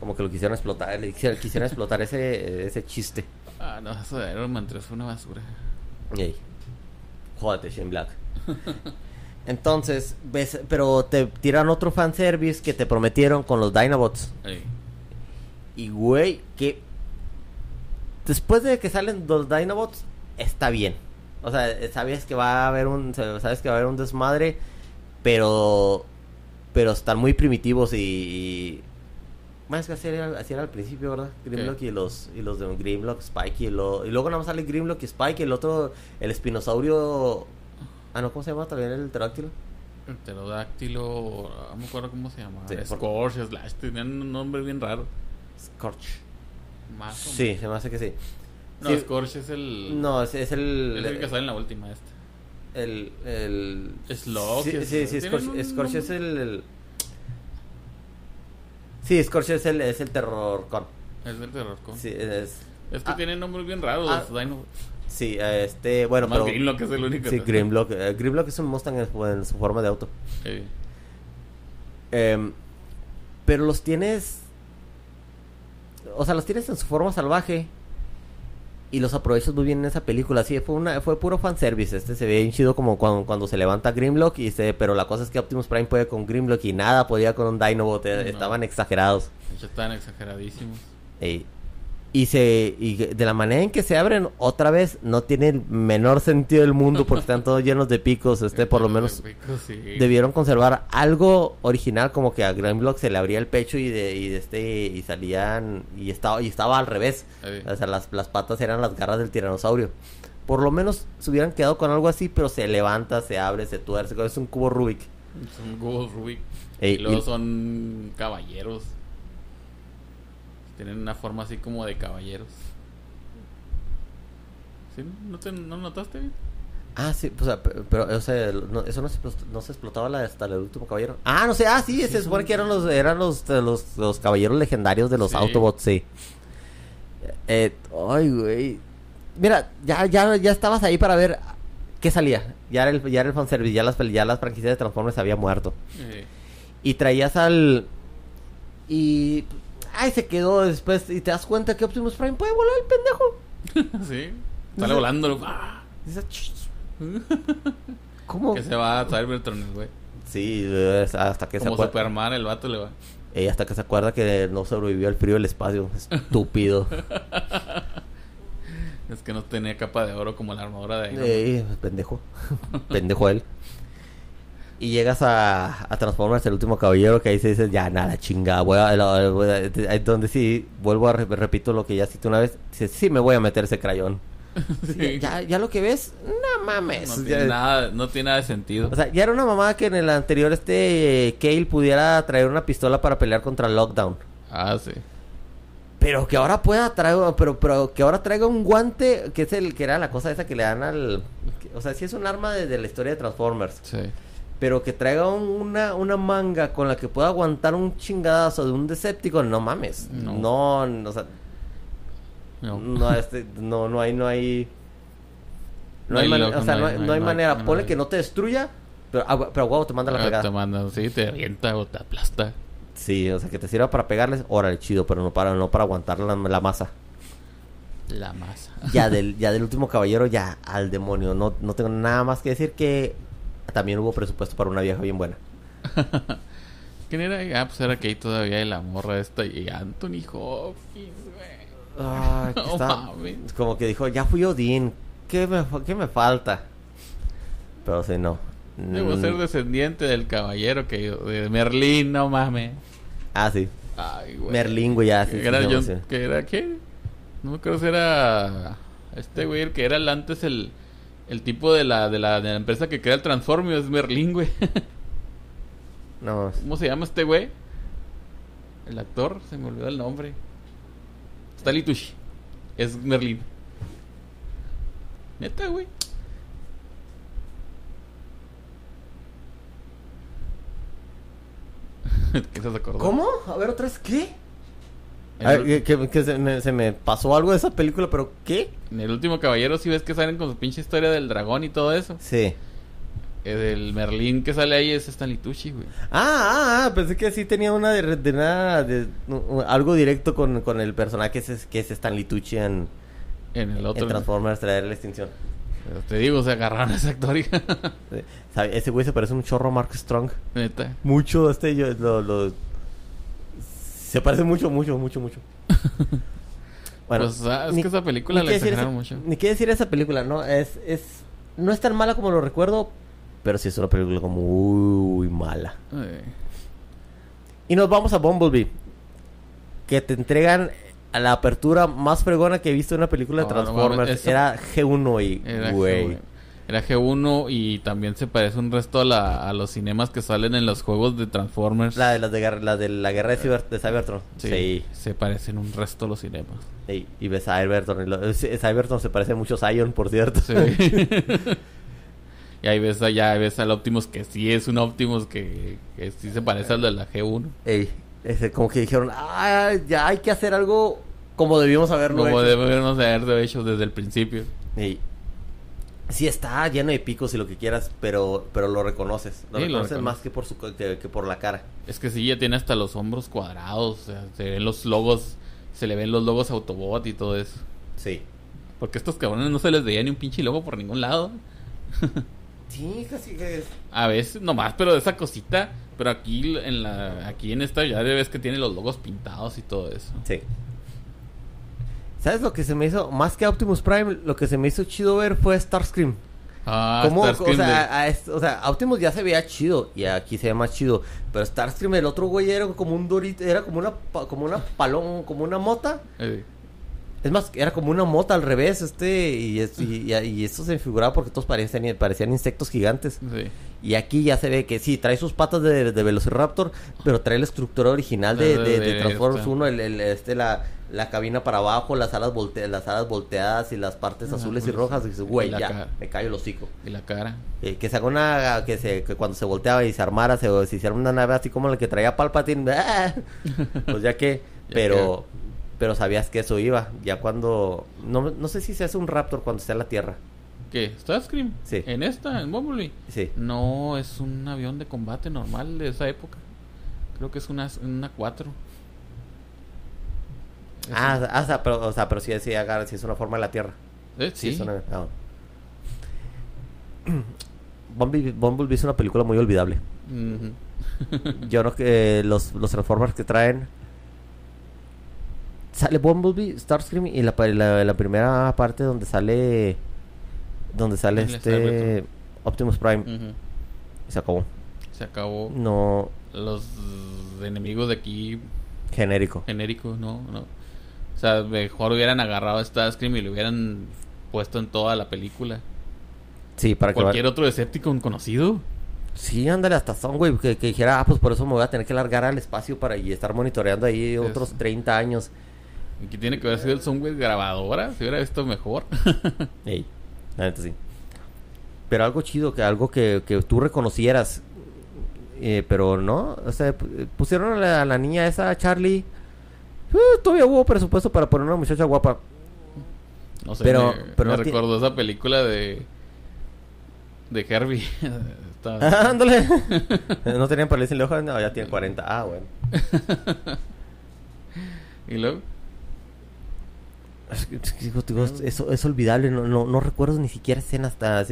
Como que lo quisieron explotar, le quisieron, quisieron explotar ese, ese chiste. ah, no, eso de Iron Man 3 fue una basura. Ey. Jódete, Shane Black. Entonces, ves, pero te tiran otro fanservice que te prometieron con los Dinobots. Ey. Y güey, que después de que salen los Dinobots, está bien. O sea, sabes que va a haber un sabes que va a haber un desmadre, pero pero están muy primitivos y, y es que así era, así era al principio, ¿verdad? Grimlock y los y los de Grimlock, Spike y, lo, y luego nada más sale Grimlock y Spike y el otro el espinosaurio Ah, no, ¿cómo se llama también el pterodáctilo? El pterodáctilo, no me acuerdo cómo se llama. Sí, por- Scorch, Slash, tenían un nombre bien raro. Scorch. Más o Sí, se me hace que sí. No, Sí. Scorch es el. No, es, es el Es el que sale en la última esta. El. el Slug, Sí, sí, sí, Scorch, Scorch es el, el- Sí, Scorch es el, es el terror con. Es del terror. con- Sí, es. Es que Ah. tienen nombres bien raros Ah. Dinobots. Sí, este. Bueno, Más pero. Grimlock es el único. Sí, que- Grimlock. eh, Grimlock es un Mustang en, su- en su forma de auto. Ey. Em, pero los tienes. O sea, los tienes en su forma salvaje. Y los aprovechas muy bien en esa película. Sí, fue una, fue puro fanservice. Este se ve bien chido como cuando, cuando se levanta Grimlock. Y se, pero la cosa es que Optimus Prime puede con Grimlock y nada podía con un Dinobot. eh, No. Estaban exagerados. De hecho, están exageradísimos. Ey. Y se y de la manera en que se abren otra vez no tiene el menor sentido del mundo porque están todos llenos de picos. Este por lo menos Sí. debieron conservar algo original como que a Grimlock se le abría el pecho y de, y de este y salían y estaba y estaba al revés o sea las, las patas eran las garras del tiranosaurio por lo menos se hubieran quedado con algo así pero se levanta se abre se tuerce es un cubo Rubik Son cubos Rubik. Ey, y luego y- son caballeros. Tienen una forma así como de caballeros. ¿Sí? ¿No, te, ¿no notaste? ah sí pues, o sea, pero, o sea no- eso no se, no se explotaba la, hasta el último caballero ah no sé ah sí, se supone que eran los eran los los, los caballeros legendarios de los Sí. Autobots sí Eh, ay, güey. Mira, ya, ya, ya estabas ahí para ver qué salía. Ya era el, ya era el fanservice, ya las, ya las franquicias de Transformers habían muerto. Y traías al... Y... Ay, se quedó después. Y te das cuenta que Optimus Prime puede volar el pendejo. sí. Sale volando. ¡ah! Dices, "Ch- ¿Cómo? Que se va a Cybertron, el güey. Sí, hasta que se Como acuerda... Superman, el vato le va. Hasta que se acuerda que no sobrevivió al frío del espacio. Estúpido. Es que no tenía capa de oro como la armadura de Man. Ey, pendejo. pendejo él. Y llegas a, a Transformers, el último caballero, que ahí se dice, ya nada, chinga, voy a, la- voy a- ahí donde sí, vuelvo a re- repito lo que ya cité una vez, dice, sí me voy a meter ese crayón. Sí. Ya, ya lo que ves, no mames. No Ya- tiene, nada, no tiene nada de sentido. O sea, ya era una mamada que en el anterior este eh, Kale pudiera traer una pistola para pelear contra Lockdown. ah, sí. Pero que ahora pueda traer, pero, pero que ahora traiga un guante, que es el que era la cosa esa que le dan al... que- o sea, sí es un arma de, de la historia de Transformers. Sí. Pero que traiga un- una, una manga con la que pueda aguantar un chingadazo de un Decepticon, no mames. No. No, no, o sea, No. no, este, no, no hay, no hay... No, hay, manera, o sea, no hay- no manera. Ponle que no te destruya, pero, ah, pero huevo te manda la Ah, pegada. te manda, sí, te avienta o te aplasta. Sí, o sea, que te sirva para pegarles, órale, chido, pero no para, no para aguantar la, la masa. La masa. Ya del, ya del último caballero, ya al demonio. No, no tengo nada más que decir que también hubo presupuesto para una vieja bien buena. ¿Quién era? Ah, pues era Kate todavía y la morra esta y Anthony Hopkins, güey. Ay, que No está- mames. como que dijo, ya fui Odín, ¿qué me, qué me falta? Pero sí, no. Debo Mm, ser descendiente del caballero que de Merlín, no mames. Ah, sí. Ay, güey. Merlín, güey, ya. sí, era John- que era qué? No acuerdo si era este güey el que era el antes el el tipo de la de la, de la empresa que crea el Transformers, es Merlín, güey. No, ¿Cómo se llama este güey? El actor, se me olvidó el nombre. Stanley Tucci. Es Merlín. Neta, güey. ¿Qué se acordó? ¿Cómo? A ver, otra vez, ¿qué? En A el, ver, que, se, me, se me pasó algo de esa película, pero ¿qué? en el último caballero, si ves que salen con su pinche historia del dragón y todo eso. Sí. El Merlín que sale ahí es Stanley Tucci, güey. Ah, ah, ah, pensé que sí tenía una de, de nada, de, algo directo con, con el personaje que es, que es Stanley Tucci en, En el en otro. Transformers Traer la Extinción. Pero te digo, se agarraron a ese actor y... Sí. ¿Sabe? Ese güey se parece un chorro a Mark Strong. Neta. Mucho, este, yo, lo, lo- Se parece mucho, mucho, mucho, mucho. Pues, ah, es que esa película la exageraron esa- mucho. Ni qué decir esa película, ¿no? Es, es... No es tan mala como lo recuerdo, pero sí es una película como muy mala. Y nos vamos a Bumblebee. Que te entregan a la apertura más fregona que he visto en una película de No, no Transformers. mames, esa- Era G1 y... Era, güey. G1. Era G1 y también se parece un resto a, la- a los cinemas que salen en los juegos de Transformers. La de, la de, la de la guerra de, Cyber- de Cybertron. Sí, Sí. Se parecen un resto a los cinemas. Sí, Y ves a Cybertron. y lo- eh, Cybertron se parece mucho a Zion, por cierto. Sí. y ahí ves allá, ves al Optimus que sí es un Optimus que, que sí se parece al de la G1. Ey, ese, como que dijeron, ah, ya hay que hacer algo como debíamos haberlo Como hecho. debemos haberlo hecho desde el principio. Ey. Sí está lleno de picos y lo que quieras, pero pero lo reconoces. Lo Sí, lo reconoces más que por su que, que por la cara. Es que sí, ya tiene hasta los hombros cuadrados. O sea, se ven los logos, se le ven los logos Autobot y todo eso. Sí. Porque a estos cabrones no se les veía ni un pinche logo por ningún lado. Sí, casi que es. A veces nomás, pero de esa cosita. Pero aquí en la aquí en esta ya ves que tiene los logos pintados y todo eso. Sí. ¿Sabes lo que se me hizo? Más que Optimus Prime, lo que se me hizo chido ver fue Starscream. Ah, ¿Cómo? Starscream o, sea, de- a- o sea, Optimus ya se veía chido y aquí se ve más chido. Pero Starscream, el otro güey era como un dorito, era como una, como una palón, como una mota. eh, Es más, era como una mota al revés, este, y, es- y, y- y esto se figuraba porque todos parecían, parecían insectos gigantes. sí. Y aquí ya se ve que sí, trae sus patas de, de Velociraptor, pero trae la estructura original de, De- de- Transformers esta. 1, el, el- este, la, la cabina para abajo, las alas, volte- las alas volteadas y las partes azules y pues, rojas. Y dices, güey, ya, cara. me callo el hocico. Y la cara. Eh, que se haga una, que, se, que cuando se volteaba y se armara, se, se hiciera una nave así como la que traía Palpatine, ¡ah! pues ya que, Ya pero, pero sabías que eso iba. Ya cuando... No, no sé si se hace un Raptor cuando está en la Tierra. ¿Qué? ¿Starscream? Sí. ¿En esta? ¿En Bumblebee? Sí. No, es un avión de combate normal de esa época. Creo que es una, una 4. Ah, ah, o sea, pero, o sea, pero sí, sí, agarra- sí es una forma de la Tierra. eh, sí. es una- ah. Bumblebee, Bumblebee es una película muy olvidable. Yo creo que los, los Transformers que traen. Sale Bumblebee, Starscream y la, la, la primera parte donde sale. Donde sale este. Optimus Prime. Se acabó. Se acabó. No. Los enemigos de aquí Genérico. genéricos, no, no. O sea, mejor hubieran agarrado a Starscream y lo hubieran puesto en toda la película. Sí, para que. Cualquier otro Decepticon conocido. Sí, ándale, hasta son, güey. Que, que dijera, ah, pues por eso me voy a tener que largar al espacio para y estar monitoreando ahí otros Eso. 30 años. Aquí tiene que haber sido el Soundwave grabadora. Si hubiera visto mejor. Ey, la neta sí. Pero algo chido, que algo que, que tú reconocieras. Eh, pero no, o sea, pu- pusieron a la, a la niña esa, Charlie. Uh, todavía hubo presupuesto para poner una muchacha guapa. No sé, Pero- me, pero me no ti- recordó esa película de de Herbie. Está- Ándale. no tenían parálisis en el ojo, no, ya tienen 40. Ah, bueno. y luego Es es olvidable, no, no, no recuerdo ni siquiera escenas tan,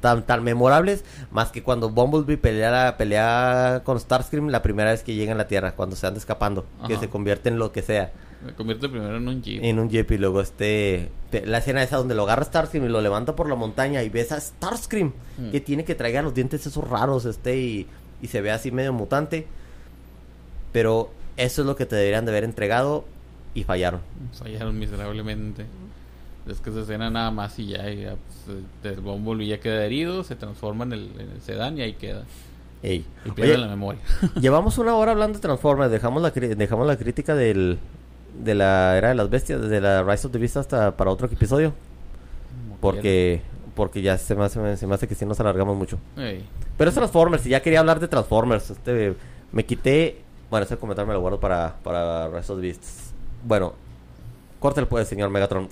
tan, tan memorables, más que cuando Bumblebee pelea, pelea con Starscream la primera vez que llega en la Tierra, cuando se anda escapando, que se convierte en lo que sea, me convierte primero en un Jeep. en un Jeep y luego este, la escena esa donde lo agarra Starscream y lo levanta por la montaña y ves a Starscream, Mm. que tiene que traigan los dientes esos raros, este, y, y se ve así medio mutante, pero eso es lo que te deberían de haber entregado y fallaron. Fallaron miserablemente. Es que esa escena nada más y ya, y ya pues, el Bumblebee ya queda herido, se transforma en el, en el sedán y ahí queda. Ey. Y pierde Oye, la memoria. Llevamos una hora hablando de Transformers, dejamos la, dejamos la crítica del, de la era de las bestias, desde la Rise of the Beast hasta para otro episodio, Como porque porque ya se me hace, se me hace que si nos alargamos mucho. Ey. Pero es Transformers, y ya quería hablar de Transformers, este, me quité, bueno, ese comentario me lo guardo para, para Rise of the Beasts. Bueno, córtale pues, señor Megatron.